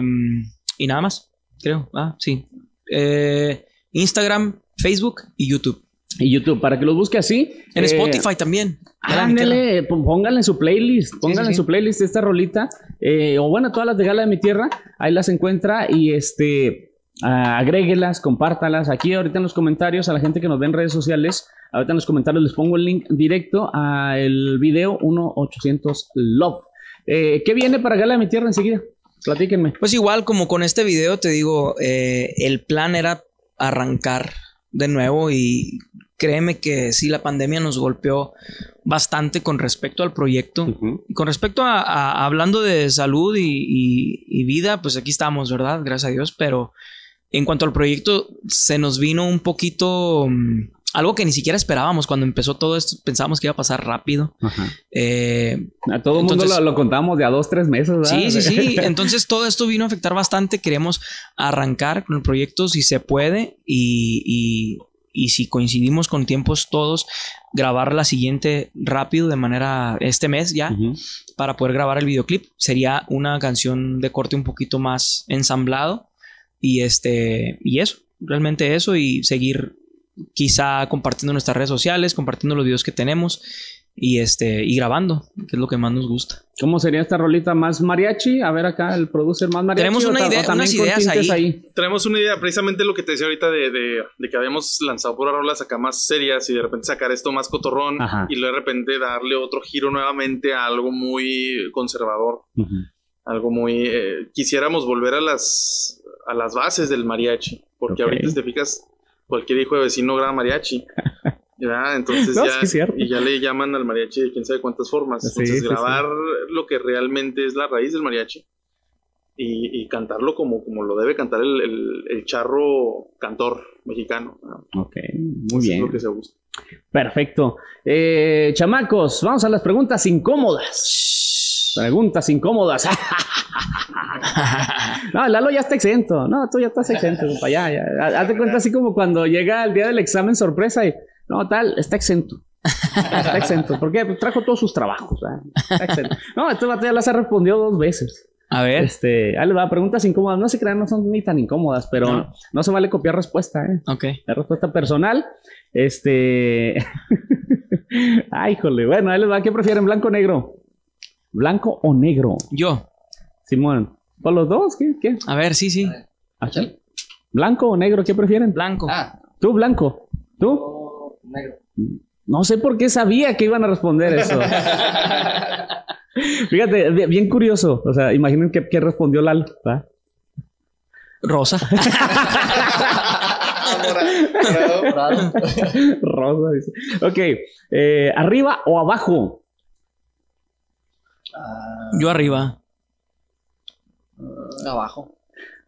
[SPEAKER 3] y nada más creo ah sí Eh, Instagram Facebook y YouTube
[SPEAKER 1] Y YouTube, para que los busque así.
[SPEAKER 3] en
[SPEAKER 1] eh,
[SPEAKER 3] Spotify también.
[SPEAKER 1] Ándale, pónganle en su playlist, pónganle
[SPEAKER 3] sí,
[SPEAKER 1] en su playlist esta rolita, eh, o bueno, todas las de Gala de mi Tierra, ahí las encuentra y este, ah, agréguelas, compártalas. Aquí ahorita en los comentarios, a la gente que nos ve en redes sociales, ahorita en los comentarios les pongo el link directo al video 1-800 Love. Eh, ¿Qué viene para Gala de mi Tierra enseguida? Platíquenme.
[SPEAKER 3] Pues igual como con este video te digo, el plan era arrancar de nuevo y créeme que sí, la pandemia nos golpeó bastante con respecto al proyecto. Y Con respecto a, a- hablando de salud y, y- y vida, pues aquí estamos, ¿verdad? Gracias a Dios, pero en cuanto al proyecto, se nos vino un poquito... mm, algo que ni siquiera esperábamos cuando empezó todo esto, pensábamos que iba a pasar rápido. Eh,
[SPEAKER 1] A todo el mundo lo, lo contamos de a dos, tres meses, ¿verdad?
[SPEAKER 3] Sí, sí, sí. Entonces todo esto vino a afectar bastante. Queremos arrancar con el proyecto si se puede y, y- y si coincidimos con tiempos todos, grabar la siguiente rápido de manera este mes ya para poder grabar el videoclip. Sería una canción de corte un poquito más ensamblado y este y eso, realmente eso y seguir quizá compartiendo nuestras redes sociales, compartiendo los videos que tenemos y este y grabando, que es lo que más nos gusta.
[SPEAKER 1] ¿Cómo sería esta rolita más mariachi? A ver acá, el producer más mariachi.
[SPEAKER 3] Tenemos una idea- unas ideas ahí.
[SPEAKER 4] Tenemos una idea, precisamente lo que te decía ahorita de, de- de que habíamos lanzado puras rolas acá más serias y de repente sacar esto más cotorrón
[SPEAKER 1] Ajá.
[SPEAKER 4] y luego de repente darle otro giro nuevamente a algo muy conservador, algo muy... eh, quisiéramos volver a las, a las bases del mariachi, porque ahorita si te fijas, cualquier hijo de vecino graba mariachi. ¿ya? Entonces
[SPEAKER 1] No,
[SPEAKER 4] ya,
[SPEAKER 1] es
[SPEAKER 4] y ya le llaman al mariachi de quién sabe cuántas formas.
[SPEAKER 1] Sí,
[SPEAKER 4] Entonces
[SPEAKER 1] sí,
[SPEAKER 4] grabar lo que realmente es la raíz del mariachi y, y cantarlo como, como lo debe cantar el, el- el charro cantor mexicano. ¿no?
[SPEAKER 1] Ok, muy
[SPEAKER 4] Eso Es
[SPEAKER 1] bien.
[SPEAKER 4] lo que se gusta.
[SPEAKER 1] Perfecto. Eh, chamacos, vamos a las preguntas incómodas. Preguntas incómodas. no, Lalo ya está exento. No, tú ya estás exento, compa. Ya, ya. Hazte cuenta así como cuando llega el día del examen sorpresa y. No, tal, está exento. Está exento. ¿Por qué? Pues trajo todos sus trabajos. Está exento. No, este ya las ha respondido dos veces.
[SPEAKER 3] A ver.
[SPEAKER 1] Este, ahí le va, preguntas incómodas. No se crean, no son ni tan incómodas, pero no,
[SPEAKER 3] No.
[SPEAKER 1] se vale copiar respuesta, ¿eh?
[SPEAKER 3] Ok.
[SPEAKER 1] La respuesta personal. Este. Ay, híjole. Bueno, ahí les va. ¿Qué prefieren, blanco o negro? ¿Blanco o negro?
[SPEAKER 3] Yo.
[SPEAKER 1] Simón. ¿Por los dos? ¿Qué? ¿Qué?
[SPEAKER 3] A ver, sí, sí.
[SPEAKER 1] ¿Ah, sí? ¿Blanco o negro? ¿Qué prefieren?
[SPEAKER 3] Blanco.
[SPEAKER 2] Ah,
[SPEAKER 1] Tú, blanco. ¿Tú?
[SPEAKER 2] o negro.
[SPEAKER 1] No sé por qué sabía que iban a responder eso. Fíjate, bi- bien curioso. O sea, imaginen qué, qué respondió Lalo. ¿va?
[SPEAKER 3] Rosa.
[SPEAKER 1] Rosa dice. Ok. eh, ¿Arriba o abajo?
[SPEAKER 2] Ah,
[SPEAKER 3] Yo arriba.
[SPEAKER 2] abajo.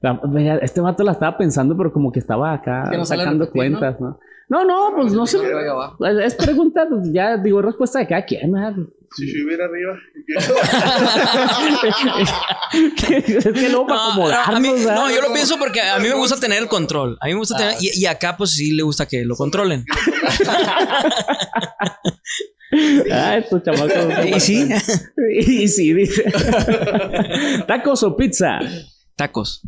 [SPEAKER 1] La- este vato la estaba pensando, pero como que estaba acá
[SPEAKER 2] Es que no sale
[SPEAKER 1] sacando
[SPEAKER 2] repetir, ¿no?
[SPEAKER 1] cuentas, ¿no? No, no, pues no sé. Es pregunta, pues, ya digo, respuesta de cada quien. ¿verdad?
[SPEAKER 4] Si yo hubiera arriba.
[SPEAKER 1] es que luego para
[SPEAKER 3] No, no, a mí-
[SPEAKER 1] acomodarnos,
[SPEAKER 3] no, yo lo pienso porque a mí me gusta tener el control. A mí me gusta tener. Y, y acá, pues sí le gusta que lo controlen.
[SPEAKER 1] Ah, estos chamacos.
[SPEAKER 3] Y sí,
[SPEAKER 1] y sí, dice. ¿Tacos o pizza?
[SPEAKER 3] tacos.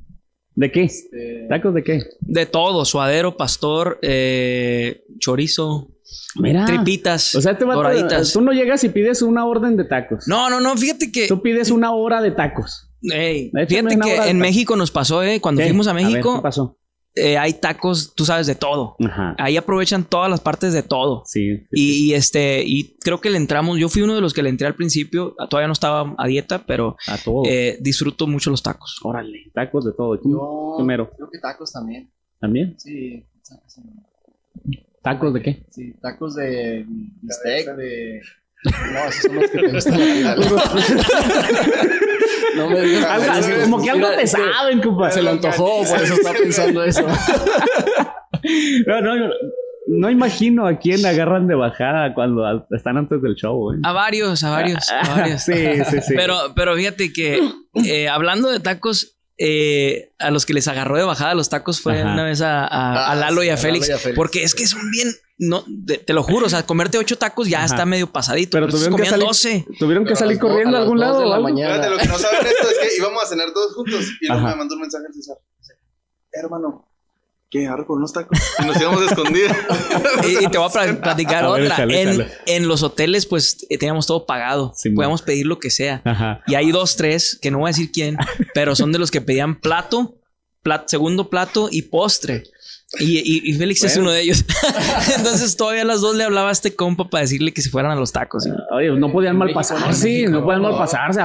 [SPEAKER 1] ¿De qué?
[SPEAKER 2] Este,
[SPEAKER 1] ¿Tacos de qué?
[SPEAKER 3] De todo: suadero, pastor, eh, chorizo,
[SPEAKER 1] Mira.
[SPEAKER 3] tripitas,
[SPEAKER 1] O sea, este vato,
[SPEAKER 3] doraditas.
[SPEAKER 1] tú no llegas y pides una orden de tacos.
[SPEAKER 3] No, no, no, fíjate que.
[SPEAKER 1] Tú pides una hora de tacos.
[SPEAKER 3] Ey, fíjate que en
[SPEAKER 1] tacos.
[SPEAKER 3] México nos pasó, ¿eh? Cuando
[SPEAKER 1] ¿Qué?
[SPEAKER 3] fuimos a
[SPEAKER 1] ver,
[SPEAKER 3] México,
[SPEAKER 1] ¿Qué pasó?
[SPEAKER 3] eh, hay tacos, tú sabes, de todo.
[SPEAKER 1] Ajá.
[SPEAKER 3] Ahí aprovechan todas las partes de todo.
[SPEAKER 1] Sí. sí,
[SPEAKER 3] Y, y, este, y creo que le entramos, yo fui uno de los que le entré al principio, todavía no estaba a dieta, pero
[SPEAKER 1] A todo.
[SPEAKER 3] eh, disfruto mucho los tacos.
[SPEAKER 1] Órale, tacos de todo.
[SPEAKER 2] yo
[SPEAKER 1] Primero.
[SPEAKER 2] creo que tacos también.
[SPEAKER 1] ¿También?
[SPEAKER 2] Sí. sí,
[SPEAKER 1] ¿Tacos de qué?
[SPEAKER 2] Sí, tacos de bistec, de... No, esos son los que te gustan. No me digas.
[SPEAKER 1] Algo-
[SPEAKER 2] Es que-
[SPEAKER 1] como que algo
[SPEAKER 2] que
[SPEAKER 1] pesado, compa.
[SPEAKER 2] Se le antojó, por eso está pensando eso.
[SPEAKER 1] No, no, no, no imagino a quién agarran de bajada cuando están antes del show, ¿eh?
[SPEAKER 3] A varios, a varios, a varios.
[SPEAKER 1] Sí, sí, sí.
[SPEAKER 3] Pero, pero fíjate que eh, hablando de tacos, eh, a los que les agarró de bajada los tacos fue
[SPEAKER 1] Ajá.
[SPEAKER 3] una vez a, a-
[SPEAKER 2] Ah,
[SPEAKER 3] a Lalo
[SPEAKER 2] sí,
[SPEAKER 3] y a
[SPEAKER 2] a Lalo
[SPEAKER 3] Félix,
[SPEAKER 2] y a Félix.
[SPEAKER 3] porque es que son bien, no, te, te lo juro, o sea, comerte ocho tacos ya
[SPEAKER 1] Ajá.
[SPEAKER 3] está medio pasadito,
[SPEAKER 1] Pero
[SPEAKER 3] pero,
[SPEAKER 1] tuvieron que
[SPEAKER 3] comían
[SPEAKER 1] salir-
[SPEAKER 3] 12.
[SPEAKER 1] ¿Tuvieron que
[SPEAKER 2] Pero
[SPEAKER 1] salir corriendo a algún lado?
[SPEAKER 2] de la
[SPEAKER 1] algo?
[SPEAKER 2] mañana.
[SPEAKER 4] Fíjate, lo que no saben esto es que íbamos a cenar todos juntos. Y luego
[SPEAKER 1] Ajá.
[SPEAKER 4] me mandó un mensaje el César. Hermano, ¿qué? Agarro por unos tacos. Y nos íbamos escondidos.
[SPEAKER 3] Y, y te voy a pla- platicar
[SPEAKER 1] A ver,
[SPEAKER 3] otra. en, en los hoteles, pues eh, teníamos todo pagado.
[SPEAKER 1] Simón.
[SPEAKER 3] Podíamos pedir lo que sea.
[SPEAKER 1] Ajá.
[SPEAKER 3] Y hay dos, tres, que no voy a decir quién, pero son de los que pedían plato, plat- segundo plato y postre. Y, y- y Félix es uno de ellos. Entonces todavía a las dos le hablaba a este compa para decirle que se fueran a los tacos. Y-
[SPEAKER 1] Oye, no podían mal
[SPEAKER 2] México,
[SPEAKER 1] pasar,
[SPEAKER 2] no,
[SPEAKER 1] podían mal pasarse.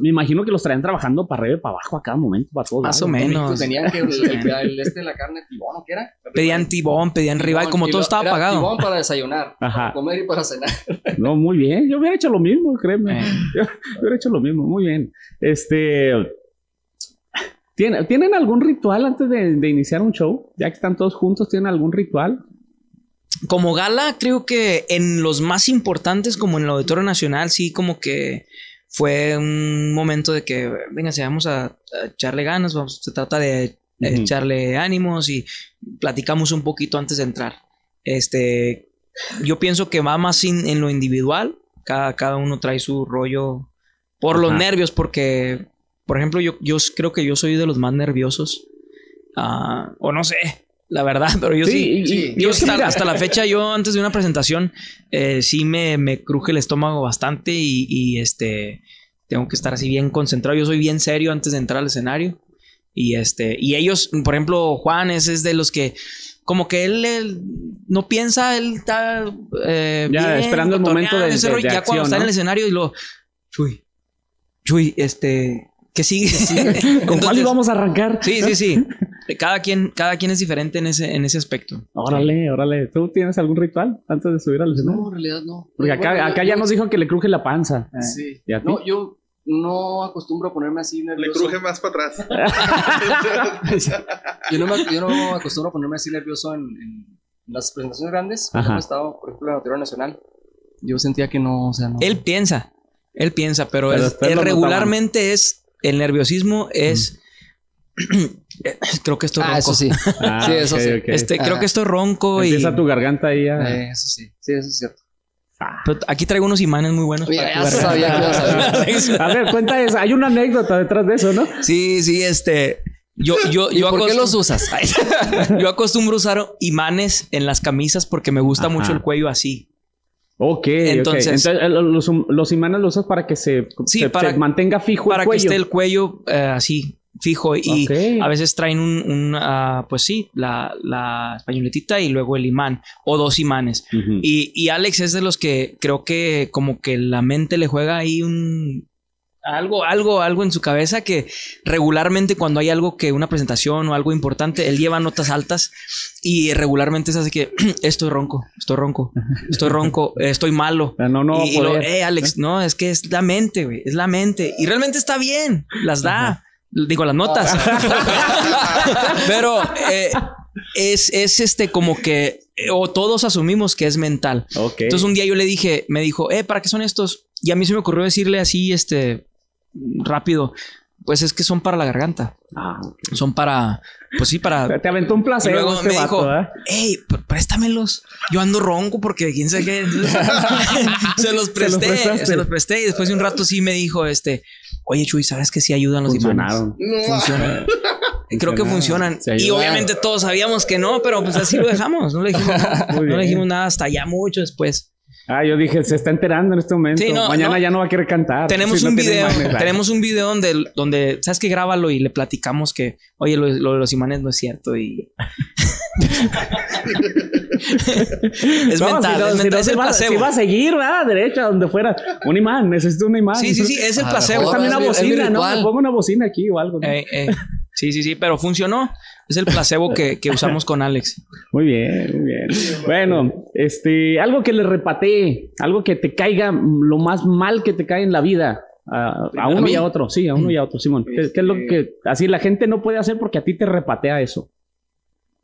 [SPEAKER 1] Me imagino que los traían trabajando para arriba y para abajo a cada momento, para todos
[SPEAKER 3] Más o menos.
[SPEAKER 2] Tenían que el, el- el este de la carne tibón, ¿o qué era?
[SPEAKER 3] Pedían tibón, pedían ribeye, como todo estaba pagado.
[SPEAKER 2] Tibón para desayunar,
[SPEAKER 1] Ajá.
[SPEAKER 2] para comer y para cenar.
[SPEAKER 1] No, muy bien. Yo hubiera hecho lo mismo, créeme.
[SPEAKER 3] Eh.
[SPEAKER 1] Yo, yo hubiera hecho lo mismo, muy bien. Este. ¿Tienen, ¿tienen algún ritual antes de, de iniciar un show? Ya que están todos juntos, ¿tienen algún ritual?
[SPEAKER 3] Como gala, creo que en los más importantes, como en el Auditorio Nacional, sí, como que fue un momento de que, venga, vamos a, a echarle ganas, vamos, se trata de echarle ánimos y platicamos un poquito antes de entrar. Este, yo pienso que va más in- en lo individual, cada, cada uno trae su rollo por los nervios, porque, por ejemplo, yo, yo creo que yo soy de los más nerviosos, Ah, o no sé, la verdad, pero yo sí.
[SPEAKER 1] y- y- y
[SPEAKER 3] Yo hasta, la fecha, yo antes de una presentación, eh, sí me, me cruje el estómago bastante y, y, este tengo que estar así bien concentrado. Yo soy bien serio antes de entrar al escenario. Y este, y ellos, por ejemplo, Juan es, es de los que como que él, él no piensa, él está eh,
[SPEAKER 1] Ya, esperando el momento de- de-
[SPEAKER 3] rollo,
[SPEAKER 1] de
[SPEAKER 3] ya
[SPEAKER 1] acción,
[SPEAKER 3] cuando está en el escenario y lo Chuy, Chuy, este, ¿qué sigue?
[SPEAKER 1] ¿Con cuál íbamos a arrancar?
[SPEAKER 3] Sí, sí, sí. Cada quien, cada quien es diferente en ese, en ese aspecto.
[SPEAKER 1] Órale, órale. ¿Tú tienes algún ritual antes de subir al escenario?
[SPEAKER 2] No, en realidad no.
[SPEAKER 1] Porque acá,
[SPEAKER 2] Bueno,
[SPEAKER 1] acá
[SPEAKER 2] yo-
[SPEAKER 1] ya nos dijo que le cruje la panza.
[SPEAKER 2] Sí.
[SPEAKER 1] ¿Y a ti?
[SPEAKER 2] No, yo no acostumbro a ponerme así
[SPEAKER 4] Le
[SPEAKER 2] nervioso.
[SPEAKER 4] cruje más para atrás.
[SPEAKER 2] Yo no, me, yo no acostumbro a ponerme así nervioso en, en las presentaciones grandes. Cuando he estado, por ejemplo, en la Auditorio Nacional. Yo sentía que no, o sea, no.
[SPEAKER 3] Él piensa, él piensa, pero,
[SPEAKER 1] Pero
[SPEAKER 3] es-
[SPEAKER 1] después
[SPEAKER 3] él regularmente es el nerviosismo es. creo que esto es ronco.
[SPEAKER 2] Ah, eso sí.
[SPEAKER 1] Ah,
[SPEAKER 2] Sí, eso sí.
[SPEAKER 3] Este, creo
[SPEAKER 2] Ah.
[SPEAKER 3] que esto es ronco y.
[SPEAKER 1] Empieza tu garganta ahí a...
[SPEAKER 2] Eh, eso sí. Sí, eso es cierto.
[SPEAKER 3] Pero aquí traigo unos imanes muy buenos.
[SPEAKER 2] Ya,
[SPEAKER 3] para
[SPEAKER 2] ya sabía que ibas a.
[SPEAKER 1] A ver, cuenta eso. Hay una anécdota detrás de eso, ¿no?
[SPEAKER 3] Sí, sí, este. Yo, yo,
[SPEAKER 2] ¿Y
[SPEAKER 3] yo,
[SPEAKER 2] por qué los usas?
[SPEAKER 3] yo acostumbro usar imanes en las camisas porque me gusta
[SPEAKER 1] Ajá.
[SPEAKER 3] mucho el cuello así.
[SPEAKER 1] Ok,
[SPEAKER 3] Entonces-
[SPEAKER 1] Entonces, Entonces eh, los, los imanes los usas para que se,
[SPEAKER 3] Sí,
[SPEAKER 1] se-
[SPEAKER 3] para-
[SPEAKER 1] se mantenga fijo
[SPEAKER 3] Para
[SPEAKER 1] el
[SPEAKER 3] que
[SPEAKER 1] cuello.
[SPEAKER 3] esté el cuello eh, así, fijo. Y a veces traen un, un, ah, pues sí, la, la españoletita y luego el imán. O dos imanes. Y, y Alex es de los que creo que como que la mente le juega ahí un algo, algo, algo en su cabeza que regularmente cuando hay algo que una presentación o algo importante, él lleva notas altas y regularmente se hace que estoy ronco, estoy ronco, estoy ronco, eh, estoy malo.
[SPEAKER 1] Ah, No, no
[SPEAKER 3] y, y lo, eh, Alex, no, es que es la mente, güey, es la mente. Y realmente está bien, las da. Digo, las notas. Pero eh, es, es este como que, eh, o todos asumimos que es mental.
[SPEAKER 1] Ok.
[SPEAKER 3] Entonces un día yo le dije, me dijo, eh, ¿para qué son estos? Y a mí se me ocurrió decirle así, este, rápido, pues es que son para la garganta.
[SPEAKER 1] Ah, ok.
[SPEAKER 3] Son para, pues sí, para...
[SPEAKER 1] Te aventó un
[SPEAKER 3] Y
[SPEAKER 1] placer
[SPEAKER 3] luego
[SPEAKER 1] este
[SPEAKER 3] me
[SPEAKER 1] vato,
[SPEAKER 3] dijo,
[SPEAKER 1] ¿verdad?
[SPEAKER 3] hey, pr- préstamelos. Yo ando ronco porque quién sabe qué. Se los presté,
[SPEAKER 1] prestaste.
[SPEAKER 3] se los presté. Y después de un rato sí me dijo, este, oye, Chuy, ¿sabes que sí ayudan los imanes?
[SPEAKER 1] Funcionaron.
[SPEAKER 3] Funcionan. Creo que funcionan.
[SPEAKER 1] Se
[SPEAKER 3] Y obviamente todos sabíamos que no, pero pues así lo dejamos. No le dijimos No le dijimos nada hasta ya mucho después.
[SPEAKER 1] Ah, yo dije, se está enterando en este momento.
[SPEAKER 3] Sí, no,
[SPEAKER 1] Mañana
[SPEAKER 3] no.
[SPEAKER 1] ya no va a querer cantar.
[SPEAKER 3] Tenemos
[SPEAKER 1] Si no
[SPEAKER 3] un
[SPEAKER 1] tiene
[SPEAKER 3] video, tenemos un video donde, donde, ¿sabes qué? Grábalo y le platicamos que, oye, lo, lo de los imanes no es cierto y... es
[SPEAKER 1] No,
[SPEAKER 3] mental,
[SPEAKER 1] si no-
[SPEAKER 3] es,
[SPEAKER 1] si
[SPEAKER 3] mental,
[SPEAKER 1] no
[SPEAKER 3] es el
[SPEAKER 1] va,
[SPEAKER 3] placebo.
[SPEAKER 1] si va a seguir, va, derecha, donde fuera. Un imán, necesito un imán.
[SPEAKER 3] Sí, sí, sí, es el placebo.
[SPEAKER 1] también una bocina, ¿no? Me pongo una bocina aquí o algo. ¿no?
[SPEAKER 3] Eh, eh, sí, sí, sí, pero funcionó. Es el placebo que, que usamos con Alex.
[SPEAKER 1] Muy bien, muy bien. Bueno, este, algo que le repatee, algo que te caiga lo más mal que te cae en la vida. A, a uno y a otro, sí, a uno y a otro, Simón. ¿Qué, qué es lo que así la gente no puede hacer porque a ti te repatea eso?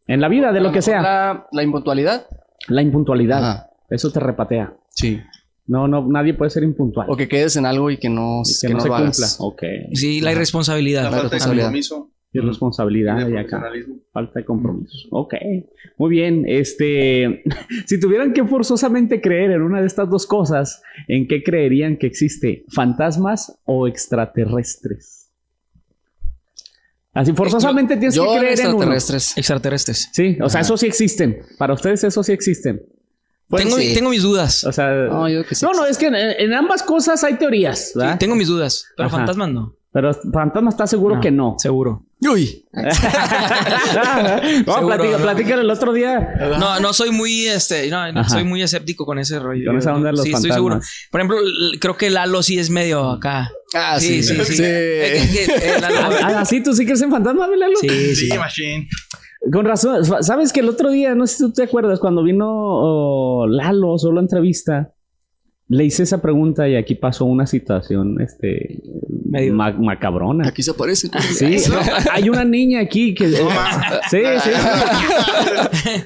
[SPEAKER 1] En la vida, de lo que sea.
[SPEAKER 2] La, la impuntualidad.
[SPEAKER 1] La impuntualidad.
[SPEAKER 2] Ajá.
[SPEAKER 1] Eso te repatea.
[SPEAKER 2] Sí.
[SPEAKER 1] No, no, nadie puede ser impuntual.
[SPEAKER 2] O que quedes en algo y que no,
[SPEAKER 1] Y
[SPEAKER 2] que no
[SPEAKER 1] se
[SPEAKER 2] lo
[SPEAKER 1] cumpla.
[SPEAKER 2] hagas.
[SPEAKER 1] Ok.
[SPEAKER 3] Sí, la irresponsabilidad.
[SPEAKER 4] La falta de
[SPEAKER 2] responsabilidad.
[SPEAKER 4] compromiso.
[SPEAKER 1] Y responsabilidad
[SPEAKER 4] y
[SPEAKER 1] acá. Falta de compromiso. Ok. Muy bien. Este, si tuvieran que forzosamente creer en una de estas dos cosas, ¿en qué creerían que existe? ¿Fantasmas o extraterrestres? Así forzosamente tienes
[SPEAKER 2] Yo
[SPEAKER 1] que
[SPEAKER 2] en
[SPEAKER 1] creer en uno.
[SPEAKER 2] extraterrestres.
[SPEAKER 3] Extraterrestres.
[SPEAKER 1] Sí, o sea, esos sí existen. Para ustedes esos sí existen.
[SPEAKER 2] Pues
[SPEAKER 3] tengo,
[SPEAKER 2] sí.
[SPEAKER 3] tengo mis dudas.
[SPEAKER 1] O sea,
[SPEAKER 2] No, yo que sí.
[SPEAKER 1] no, no, es que en, en ambas cosas hay teorías,
[SPEAKER 3] Sí, tengo mis dudas, pero
[SPEAKER 1] Ajá.
[SPEAKER 3] fantasmas no.
[SPEAKER 1] Pero fantasma está seguro
[SPEAKER 3] No,
[SPEAKER 1] que no.
[SPEAKER 3] Seguro.
[SPEAKER 2] Uy.
[SPEAKER 1] no,
[SPEAKER 3] Seguro,
[SPEAKER 1] platica,
[SPEAKER 3] ¿no?
[SPEAKER 1] platícalo el otro día.
[SPEAKER 3] No, no soy muy, este, no, no, soy muy escéptico con ese rollo.
[SPEAKER 1] Con esa onda de los
[SPEAKER 3] sí, estoy
[SPEAKER 1] fantasmas.
[SPEAKER 3] seguro. Por ejemplo, creo que Lalo sí es medio acá.
[SPEAKER 2] Ah,
[SPEAKER 3] Sí,
[SPEAKER 2] sí.
[SPEAKER 3] sí, sí. Eh, que- que- eh, Lalo-
[SPEAKER 1] Ah, ¿sí? ¿Tú sí crees en fantasmas, Lalo?
[SPEAKER 3] Sí, sí.
[SPEAKER 4] Sí, machine.
[SPEAKER 1] Con razón. ¿Sabes que el otro día, no sé si tú te acuerdas, cuando vino oh, Lalo, solo entrevista, le hice esa pregunta y aquí pasó una situación, este,
[SPEAKER 3] Medio-
[SPEAKER 1] ma- macabrona.
[SPEAKER 2] Aquí se aparece.
[SPEAKER 1] Sí, hay una niña aquí que... sí, sí.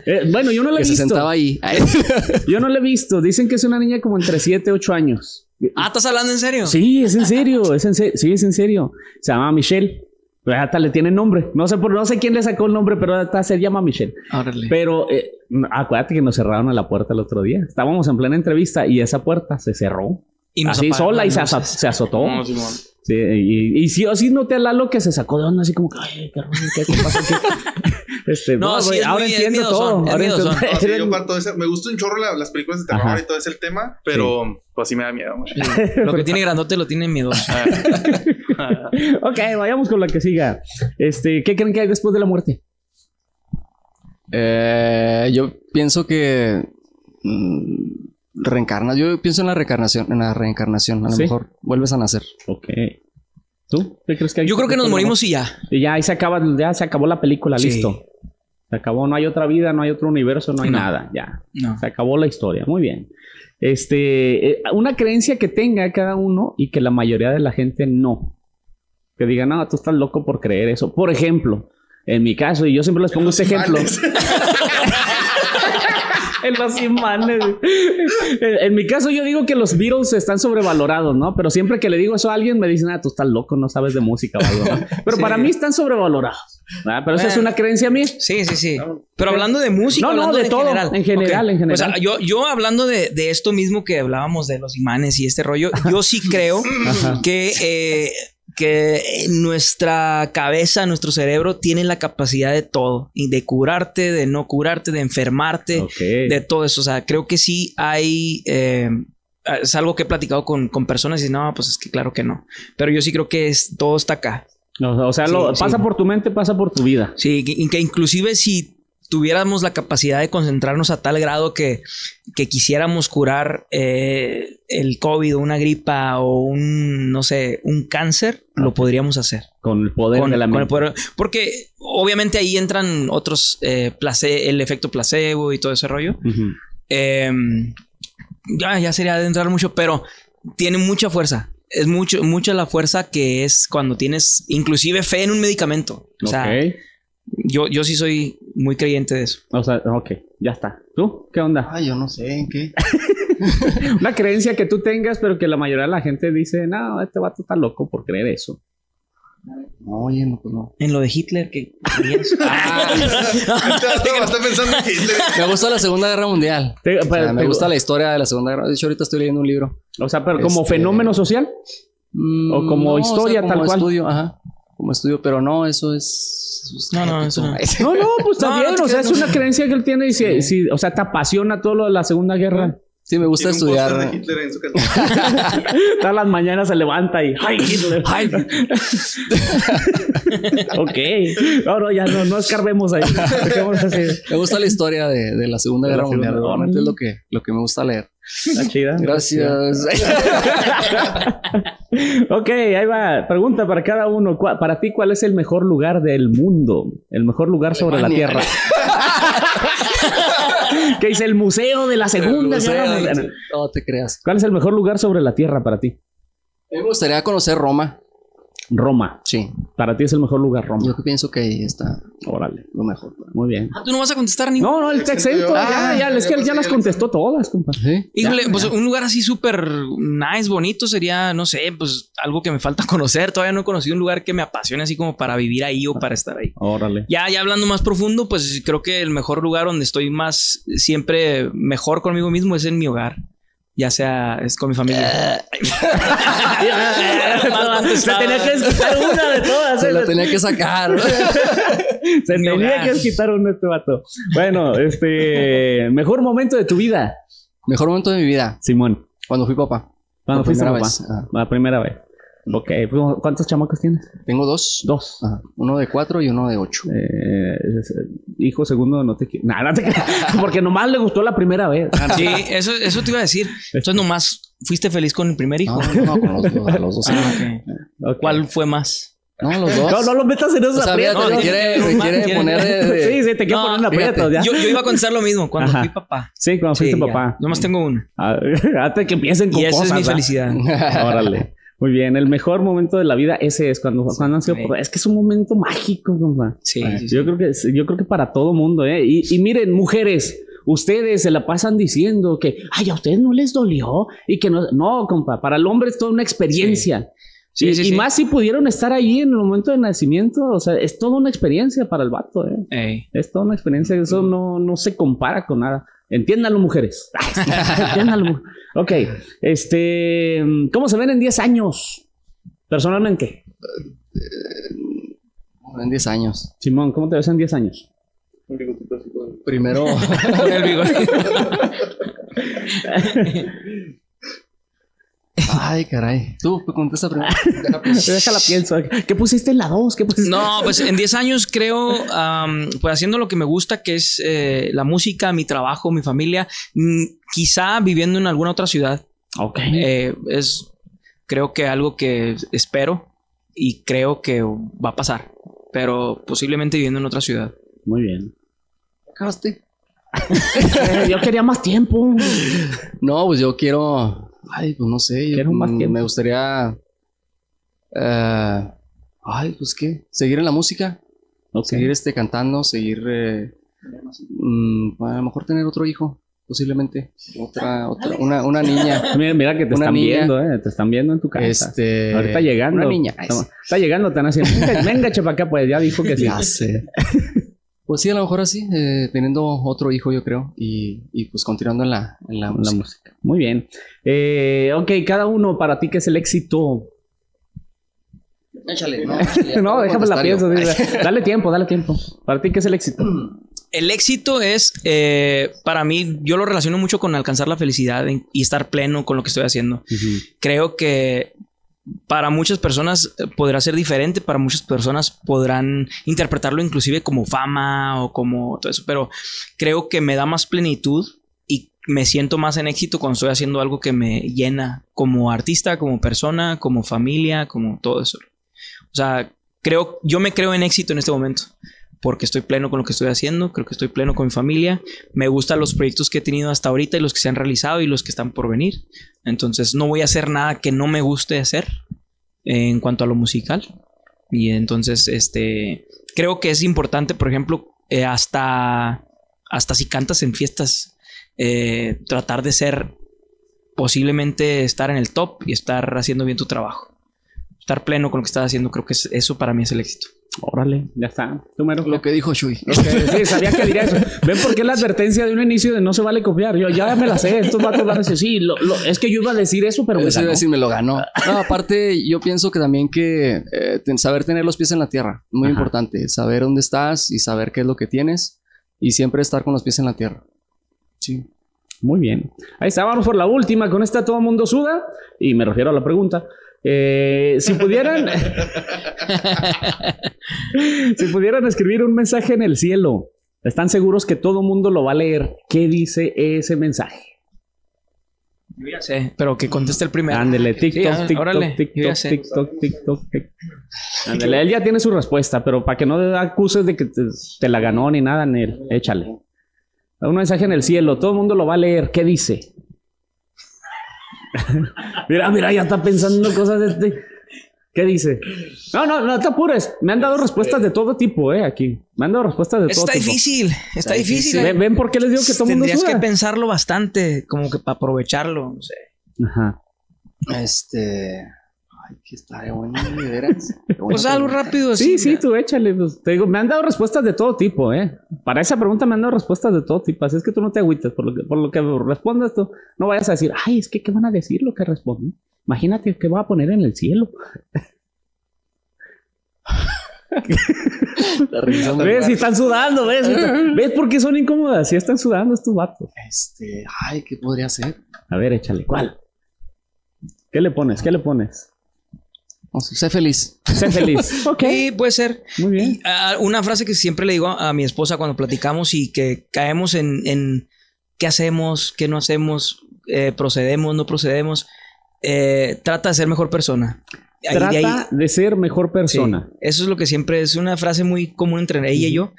[SPEAKER 1] Eh, bueno, yo no la he
[SPEAKER 2] Que se
[SPEAKER 1] visto.
[SPEAKER 2] sentaba ahí.
[SPEAKER 1] Yo no la he visto. Dicen que es una niña como entre 7, 8 años.
[SPEAKER 3] Ah, ¿estás hablando en serio?
[SPEAKER 1] Sí, es en serio, es en serio, sí, es en serio. Se llama Michelle. Pero hasta le tiene nombre. No sé por, no sé quién le sacó el nombre, pero hasta se llama Michelle.
[SPEAKER 3] Órale.
[SPEAKER 1] Pero eh, acuérdate que nos cerraron a la puerta el otro día. Estábamos en plena entrevista y esa puerta se cerró.
[SPEAKER 3] Y
[SPEAKER 1] así sola y se, azotó.
[SPEAKER 4] No, Simón.
[SPEAKER 1] Sí, y, y sí o sí noté a Lalo que se sacó de onda así como que, ay, qué rollo, qué, qué pasa aquí. Este,
[SPEAKER 3] No, sí,
[SPEAKER 1] güey,
[SPEAKER 3] es
[SPEAKER 1] ahora
[SPEAKER 3] muy-
[SPEAKER 1] entiendo todo.
[SPEAKER 3] es
[SPEAKER 1] Ahora
[SPEAKER 3] miedosón.
[SPEAKER 1] entiendo-
[SPEAKER 4] No, sí, yo para todo ese- me gustan un chorro la- las películas de terror
[SPEAKER 1] Ajá.
[SPEAKER 4] y todo ese el tema, pero pues sí me da miedo.
[SPEAKER 3] Lo que tiene grandote lo tiene miedoso.
[SPEAKER 1] ok, vayamos con la que siga. Este, ¿qué creen que hay después de la muerte?
[SPEAKER 2] Eh, yo pienso que mm, reencarnas. Yo pienso en la reencarnación. En la reencarnación. A lo
[SPEAKER 1] ¿Sí?
[SPEAKER 2] mejor vuelves a nacer.
[SPEAKER 1] Ok. ¿Tú? ¿Qué crees que hay
[SPEAKER 3] Yo creo que nos morimos y ya.
[SPEAKER 1] Y ya ahí se acaba, ya se acabó la película,
[SPEAKER 3] Sí.
[SPEAKER 1] listo. Se acabó, no hay otra vida, no hay otro universo, no hay
[SPEAKER 3] No.
[SPEAKER 1] nada, ya.
[SPEAKER 3] No.
[SPEAKER 1] Se acabó la historia, muy bien. Este, eh, una creencia que tenga cada uno y que la mayoría de la gente no. Que diga, no, tú estás loco por creer eso. Por ejemplo, en mi caso, y yo siempre les pongo este ejemplo. en los imanes. En, en mi caso, yo digo que los Beatles están sobrevalorados, ¿no? Pero siempre que le digo eso a alguien, me dicen, ah, tú estás loco, no sabes de música o algo, ¿no? Pero para mí están sobrevalorados. ¿verdad? Pero esa es
[SPEAKER 3] Bueno.
[SPEAKER 1] una creencia mía.
[SPEAKER 3] Sí, sí, sí. Pero hablando de música.
[SPEAKER 1] No, no,
[SPEAKER 3] hablando
[SPEAKER 1] de todo, en general, en general.
[SPEAKER 3] ah, yo, yo hablando de, de esto mismo que hablábamos de los imanes y este rollo, yo sí creo que, eh, que nuestra cabeza, nuestro cerebro tiene la capacidad de todo. Y de curarte, de no curarte, de enfermarte, de todo eso. O sea, creo que sí hay... eh, es algo que he platicado con, con personas y no, pues es que claro que no. Pero yo sí creo que es, todo está acá.
[SPEAKER 1] O o sea, lo- pasa
[SPEAKER 3] sí.
[SPEAKER 1] por tu mente, pasa por tu vida.
[SPEAKER 3] Sí, que, que inclusive si tuviéramos la capacidad de concentrarnos a tal grado que, que quisiéramos curar eh, el COVID o una gripa o un, no sé, un cáncer, lo podríamos hacer.
[SPEAKER 1] Con el poder
[SPEAKER 3] Con-
[SPEAKER 1] de la
[SPEAKER 3] con el
[SPEAKER 1] mente.
[SPEAKER 3] poder- porque obviamente ahí entran otros, eh, place- el efecto placebo y todo ese rollo. Eh, ya, ya sería de entrar mucho, pero tiene mucha fuerza. Es mucho, mucha la fuerza que es cuando tienes inclusive fe en un medicamento. O sea,
[SPEAKER 1] Ok.
[SPEAKER 3] Yo, yo sí soy muy creyente de eso.
[SPEAKER 1] O sea, ok, ya está. ¿Tú? ¿Qué onda?
[SPEAKER 2] Ay, yo no sé en qué.
[SPEAKER 1] Una creencia que tú tengas, pero que la mayoría de la gente dice, no, este vato está loco por creer eso.
[SPEAKER 2] No, oye, no, pues no.
[SPEAKER 3] En lo de Hitler, que creías?
[SPEAKER 4] Está pensando en Hitler.
[SPEAKER 2] Me gusta la Segunda Guerra Mundial.
[SPEAKER 1] Te-
[SPEAKER 2] O sea,
[SPEAKER 1] pero-
[SPEAKER 2] me gusta la historia de la Segunda Guerra. De hecho, ahorita estoy leyendo un libro.
[SPEAKER 1] O sea, pero como
[SPEAKER 2] Este-
[SPEAKER 1] fenómeno social.
[SPEAKER 2] Mm,
[SPEAKER 1] O como historia,
[SPEAKER 2] como
[SPEAKER 1] tal cual.
[SPEAKER 2] estudio, ajá. Como estudio, pero no, eso es. eso es
[SPEAKER 3] No, no, eso
[SPEAKER 1] No, no, pues está
[SPEAKER 3] No,
[SPEAKER 1] bien.
[SPEAKER 3] no te
[SPEAKER 1] o sea, es
[SPEAKER 3] no.
[SPEAKER 1] una creencia que él tiene y si, si- o sea, te apasiona todo lo de la Segunda Guerra.
[SPEAKER 2] Sí, me gusta estudiar.
[SPEAKER 4] de Hitler en su casa.
[SPEAKER 1] Todas las mañanas se levanta y ¡ay, Hitler! ¡Ay! ok. No, no, ya no, no escarbemos ahí.
[SPEAKER 2] Me gusta la historia de, de la Segunda
[SPEAKER 1] De
[SPEAKER 2] Guerra Mundial. Realmente es lo que, lo que me gusta leer.
[SPEAKER 1] Está chida.
[SPEAKER 2] Gracias.
[SPEAKER 1] ok, ahí va. Pregunta para cada uno. ¿Cuál- Para ti, ¿cuál es el mejor lugar del mundo? El mejor lugar sobre la. Tierra. ¿Qué dice el Museo de la Segunda Guerra Mundial?
[SPEAKER 2] No te creas.
[SPEAKER 1] ¿Cuál es el mejor lugar sobre la Tierra para ti?
[SPEAKER 2] A mí me gustaría conocer Roma.
[SPEAKER 1] Roma.
[SPEAKER 2] Sí.
[SPEAKER 1] Para ti es el mejor lugar, Roma.
[SPEAKER 2] Yo que pienso que ahí está
[SPEAKER 1] Órale.
[SPEAKER 2] lo mejor.
[SPEAKER 1] Muy bien.
[SPEAKER 3] Ah, Tú no vas a contestar ni
[SPEAKER 1] No, no, él está exento.
[SPEAKER 4] Ah,
[SPEAKER 1] ya, ya, es que él ya las contestó todas, compa.
[SPEAKER 2] Sí.
[SPEAKER 3] Híjole, pues un lugar así súper nice, bonito sería, no sé, pues algo que me falta conocer. Todavía no he conocido un lugar que me apasione así como para vivir ahí o para estar ahí.
[SPEAKER 1] Órale.
[SPEAKER 3] Ya, ya hablando más profundo, pues creo que el mejor lugar donde estoy más, siempre mejor conmigo mismo es en mi hogar. Ya sea es con mi familia.
[SPEAKER 1] Se tenía que desquitar una de todas.
[SPEAKER 2] Se la tenía que sacar.
[SPEAKER 1] Se tenía que desquitar una este vato. Bueno, este. Mejor momento de tu vida,
[SPEAKER 2] Mejor momento de mi vida.
[SPEAKER 1] Simón.
[SPEAKER 2] Cuando fui papá.
[SPEAKER 1] Cuando fuiste
[SPEAKER 2] primera
[SPEAKER 1] papá. La primera vez. Ok. pues, ¿Cuántos chamacos tienes?
[SPEAKER 2] Tengo dos.
[SPEAKER 1] Dos.
[SPEAKER 2] Ajá. Uno de cuatro y uno de ocho.
[SPEAKER 1] Eh, es- hijo segundo, no te quiero. Nada, no te. Porque nomás le gustó la primera vez.
[SPEAKER 3] Sí, eso, eso te iba a decir. Entonces nomás fuiste feliz con el primer hijo.
[SPEAKER 2] No, no, con los, dos- a los dos.
[SPEAKER 3] Ah. ¿Cuál fue más?
[SPEAKER 2] No, los dos.
[SPEAKER 1] No, no lo metas en esos
[SPEAKER 2] O sea,
[SPEAKER 1] aprietos.
[SPEAKER 2] te
[SPEAKER 3] no,
[SPEAKER 2] quiere,
[SPEAKER 3] no,
[SPEAKER 2] te quiere
[SPEAKER 3] quiere-
[SPEAKER 2] poner de, de-
[SPEAKER 1] Sí, sí, te quiero
[SPEAKER 3] No,
[SPEAKER 1] poner en aprietos ya.
[SPEAKER 3] Yo, yo iba a contestar lo mismo cuando
[SPEAKER 1] Ajá.
[SPEAKER 3] fui papá.
[SPEAKER 1] Sí, cuando fuiste
[SPEAKER 3] ya.
[SPEAKER 1] papá.
[SPEAKER 3] Nomás tengo uno.
[SPEAKER 1] Ah, Antes que empiecen con
[SPEAKER 3] Y esa
[SPEAKER 1] cosas.
[SPEAKER 3] es mi
[SPEAKER 1] ¿verdad?
[SPEAKER 3] felicidad.
[SPEAKER 1] Órale. Muy bien, el mejor momento de la vida ese es cuando, cuando han sido
[SPEAKER 3] Sí.
[SPEAKER 1] Es que es un momento mágico, compa.
[SPEAKER 3] Sí, sí, sí.
[SPEAKER 1] Yo creo que yo creo que para todo mundo, ¿eh? Y, y miren, mujeres, ustedes se la pasan diciendo que, ay, a ustedes no les dolió y que no, no, compa, para el hombre es toda una experiencia.
[SPEAKER 3] Sí,
[SPEAKER 1] y,
[SPEAKER 3] sí,
[SPEAKER 1] y
[SPEAKER 3] sí.
[SPEAKER 1] más si pudieron estar ahí en el momento de nacimiento, o sea, es toda una experiencia para el vato, ¿eh?
[SPEAKER 3] Ey.
[SPEAKER 1] Es toda una experiencia, eso no, no se compara con nada. Entiéndanlo, mujeres. Entiéndanlo. Ok, este, ¿cómo se ven en 10 años? Personalmente.
[SPEAKER 2] en 10 años.
[SPEAKER 1] Simón, ¿cómo te ves en 10 años?
[SPEAKER 2] Primero,
[SPEAKER 3] Con el bigote.
[SPEAKER 2] ay, caray. Tú, pues, contesta primero.
[SPEAKER 1] Déjala pienso. ¿Qué pusiste en la 2? ¿Qué pusiste?
[SPEAKER 3] No, pues en 10 años creo, pues haciendo lo que me gusta, que es eh, la música, mi trabajo, mi familia, mm, quizá viviendo en alguna otra ciudad.
[SPEAKER 1] Ok.
[SPEAKER 3] Eh, es, creo que algo que espero y creo que va a pasar, pero posiblemente viviendo en otra ciudad.
[SPEAKER 1] Muy bien.
[SPEAKER 2] ¿Acabaste?
[SPEAKER 1] Eh, yo quería más tiempo.
[SPEAKER 2] No, pues yo quiero. Ay, pues no sé. yo,
[SPEAKER 1] Quiero más
[SPEAKER 2] mm,
[SPEAKER 1] tiempo.
[SPEAKER 2] Me gustaría. eh, ay, pues qué. Seguir en la música. Seguir este, cantando. Seguir. eh, mm, a lo mejor tener otro hijo. posiblemente. Otra, otra, una, una niña.
[SPEAKER 1] Mira, mira que te
[SPEAKER 2] Una
[SPEAKER 1] están
[SPEAKER 2] niña.
[SPEAKER 1] viendo, ¿eh? Te están viendo en tu casa.
[SPEAKER 2] Este.
[SPEAKER 1] Ahorita llegando.
[SPEAKER 2] Una niña.
[SPEAKER 1] Está, está llegando, están haciendo. Venga, venga chepa acá, pues ya dijo que sí.
[SPEAKER 2] Ya sé. Pues sí, a lo mejor así, eh, teniendo otro hijo, yo creo, y, y pues continuando en la, en la,
[SPEAKER 1] La
[SPEAKER 2] música.
[SPEAKER 1] Muy bien. Eh, ok, cada uno para ti, ¿qué es el éxito?
[SPEAKER 2] Échale, no, échale,
[SPEAKER 1] no, déjame la pienso. Dale tiempo, dale tiempo. Para ti, ¿qué es el éxito?
[SPEAKER 3] El éxito es, eh, para mí, yo lo relaciono mucho con alcanzar la felicidad y estar pleno con lo que estoy haciendo. Creo que para muchas personas eh, podrá ser diferente, para muchas personas podrán interpretarlo inclusive como fama o como todo eso, pero creo que me da más plenitud y me siento más en éxito cuando estoy haciendo algo que me llena como artista, como persona, como familia, como todo eso. O sea, creo, yo me creo en éxito en este momento porque estoy pleno con lo que estoy haciendo, creo que estoy pleno con mi familia, me gustan los proyectos que he tenido hasta ahorita y los que se han realizado y los que están por venir. Entonces no voy a hacer nada que no me guste hacer en cuanto a lo musical. Y entonces, este, creo que es importante, por ejemplo, eh, hasta, hasta si cantas en fiestas, eh, tratar de ser posiblemente estar en el top y estar haciendo bien tu trabajo. Estar pleno con lo que estás haciendo, creo que es- eso para mí es el éxito.
[SPEAKER 1] Órale, ya está. Tú, Mero,
[SPEAKER 2] Lo que dijo Shui.
[SPEAKER 1] Sí, sabía que diría eso. ¿Ven por qué la advertencia de un inicio de no se vale copiar? Yo ya me la sé. Estos vatos van a decir, sí, lo- lo- es que yo iba a decir eso, pero me ganó.
[SPEAKER 2] a decir, me lo ganó. No, aparte, yo pienso que también que eh, saber tener los pies en la tierra, muy
[SPEAKER 1] Ajá.
[SPEAKER 2] importante. Saber dónde estás y saber qué es lo que tienes y siempre estar con los pies en la tierra. Sí.
[SPEAKER 1] Muy bien. Ahí está, vamos por la última. Con esta todo el mundo suda. Y me refiero a la pregunta. Eh, si pudieran. si pudieran escribir un mensaje en el cielo, ¿están seguros que todo el mundo lo va a leer? ¿Qué dice ese mensaje?
[SPEAKER 3] Yo ya sé, pero que conteste el primero.
[SPEAKER 1] Ándele,
[SPEAKER 3] Sí,
[SPEAKER 1] TikTok,
[SPEAKER 3] ah,
[SPEAKER 1] TikTok,
[SPEAKER 3] órale, yo
[SPEAKER 1] TikTok,
[SPEAKER 3] ya sé.
[SPEAKER 1] TikTok, TikTok, TikTok. Ándele, él ya tiene su respuesta, pero para que no acuses de que te, te la ganó ni nada, Nel, échale. Un mensaje en el cielo, todo el mundo lo va a leer. ¿Qué dice? mira, mira, ya está pensando cosas de este. ¿Qué dice? No, no, no te apures. Me han dado respuestas de todo tipo, eh, aquí. Me han dado respuestas de todo
[SPEAKER 3] Está
[SPEAKER 1] tipo.
[SPEAKER 3] difícil, está difícil.
[SPEAKER 1] ¿Ven, por qué les digo que todo mundo
[SPEAKER 3] Tendrías que pensarlo bastante, como que para aprovecharlo. No sé.
[SPEAKER 1] Ajá.
[SPEAKER 2] Este. Que está de bueno, de veras.
[SPEAKER 3] Pues algo rápido.
[SPEAKER 1] Sí, sí, tú échale. pues, te digo, me han dado respuestas de todo tipo, ¿eh? Para esa pregunta me han dado respuestas de todo tipo. Así es que tú no te agüites por lo que, por lo que respondas tú. No vayas a decir, ay, es que ¿qué van a decir lo que respondí? Imagínate qué voy a poner en el cielo. ¿Ves? Si están sudando, ¿ves? ¿Ves por qué son incómodas? Si están sudando estos vatos.
[SPEAKER 2] Este. Ay, ¿qué podría ser?
[SPEAKER 1] A ver, échale. ¿Cuál? ¿Qué le pones? ¿Qué le pones?
[SPEAKER 2] No sé, sé feliz.
[SPEAKER 1] Sé feliz. ok.
[SPEAKER 3] Sí, puede ser.
[SPEAKER 1] Muy bien.
[SPEAKER 3] Ah, una frase que siempre le digo a, a mi esposa cuando platicamos y que caemos en, en qué hacemos, qué no hacemos, eh, procedemos, no procedemos. eh, trata de ser mejor persona. Ahí- de
[SPEAKER 1] Trata
[SPEAKER 3] ahí-
[SPEAKER 1] de ser mejor
[SPEAKER 3] sí,
[SPEAKER 1] persona.
[SPEAKER 3] eso es lo que siempre es una frase muy común entre ella y yo.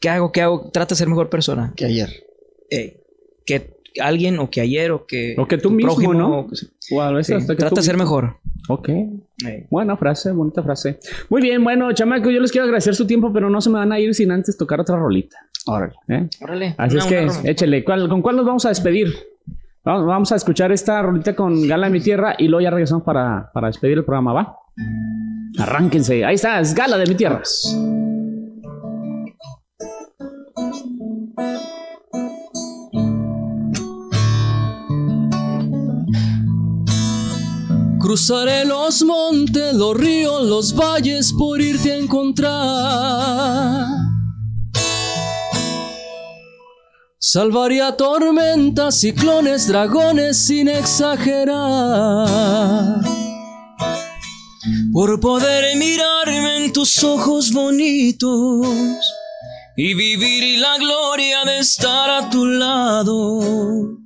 [SPEAKER 3] ¿Qué hago? ¿Qué hago? Trata de ser mejor persona.
[SPEAKER 2] Que ayer.
[SPEAKER 3] Eh, que alguien o que ayer o que,
[SPEAKER 1] O que tú mismo,
[SPEAKER 3] prójimo,
[SPEAKER 1] ¿no?
[SPEAKER 3] o que- sí,
[SPEAKER 1] O a veces hasta que
[SPEAKER 3] trata
[SPEAKER 1] tú
[SPEAKER 3] de ser mejor.
[SPEAKER 1] Ok.
[SPEAKER 3] Eh.
[SPEAKER 1] Buena frase, bonita frase. Muy bien, bueno, chamaco, yo les quiero agradecer su tiempo, pero no se me van a ir sin antes tocar otra rolita.
[SPEAKER 2] Órale.
[SPEAKER 1] ¿eh?
[SPEAKER 3] Órale.
[SPEAKER 1] Así
[SPEAKER 3] una-
[SPEAKER 1] es que,
[SPEAKER 3] una broma.
[SPEAKER 1] échele. ¿Cuál- ¿Con cuál nos vamos a despedir? Vamos, vamos a escuchar esta rolita con Gala de mi tierra y luego ya regresamos para, para despedir el programa, ¿va? Arránquense. Ahí está, es Gala de mi tierra.
[SPEAKER 2] Cruzaré los montes, los ríos, los valles por irte a encontrar. Salvaría tormentas, ciclones, dragones sin exagerar.
[SPEAKER 3] por poder mirarme en tus ojos bonitos y vivir la gloria de estar a tu lado.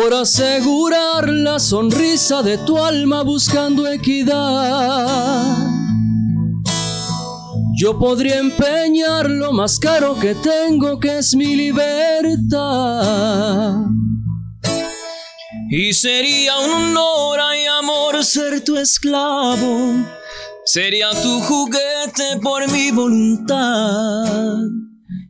[SPEAKER 2] Por asegurar la sonrisa de tu alma buscando equidad. Yo podría empeñar lo más caro que tengo, que es mi libertad.
[SPEAKER 8] Y sería un honor y amor ser tu esclavo. Sería tu juguete por mi voluntad.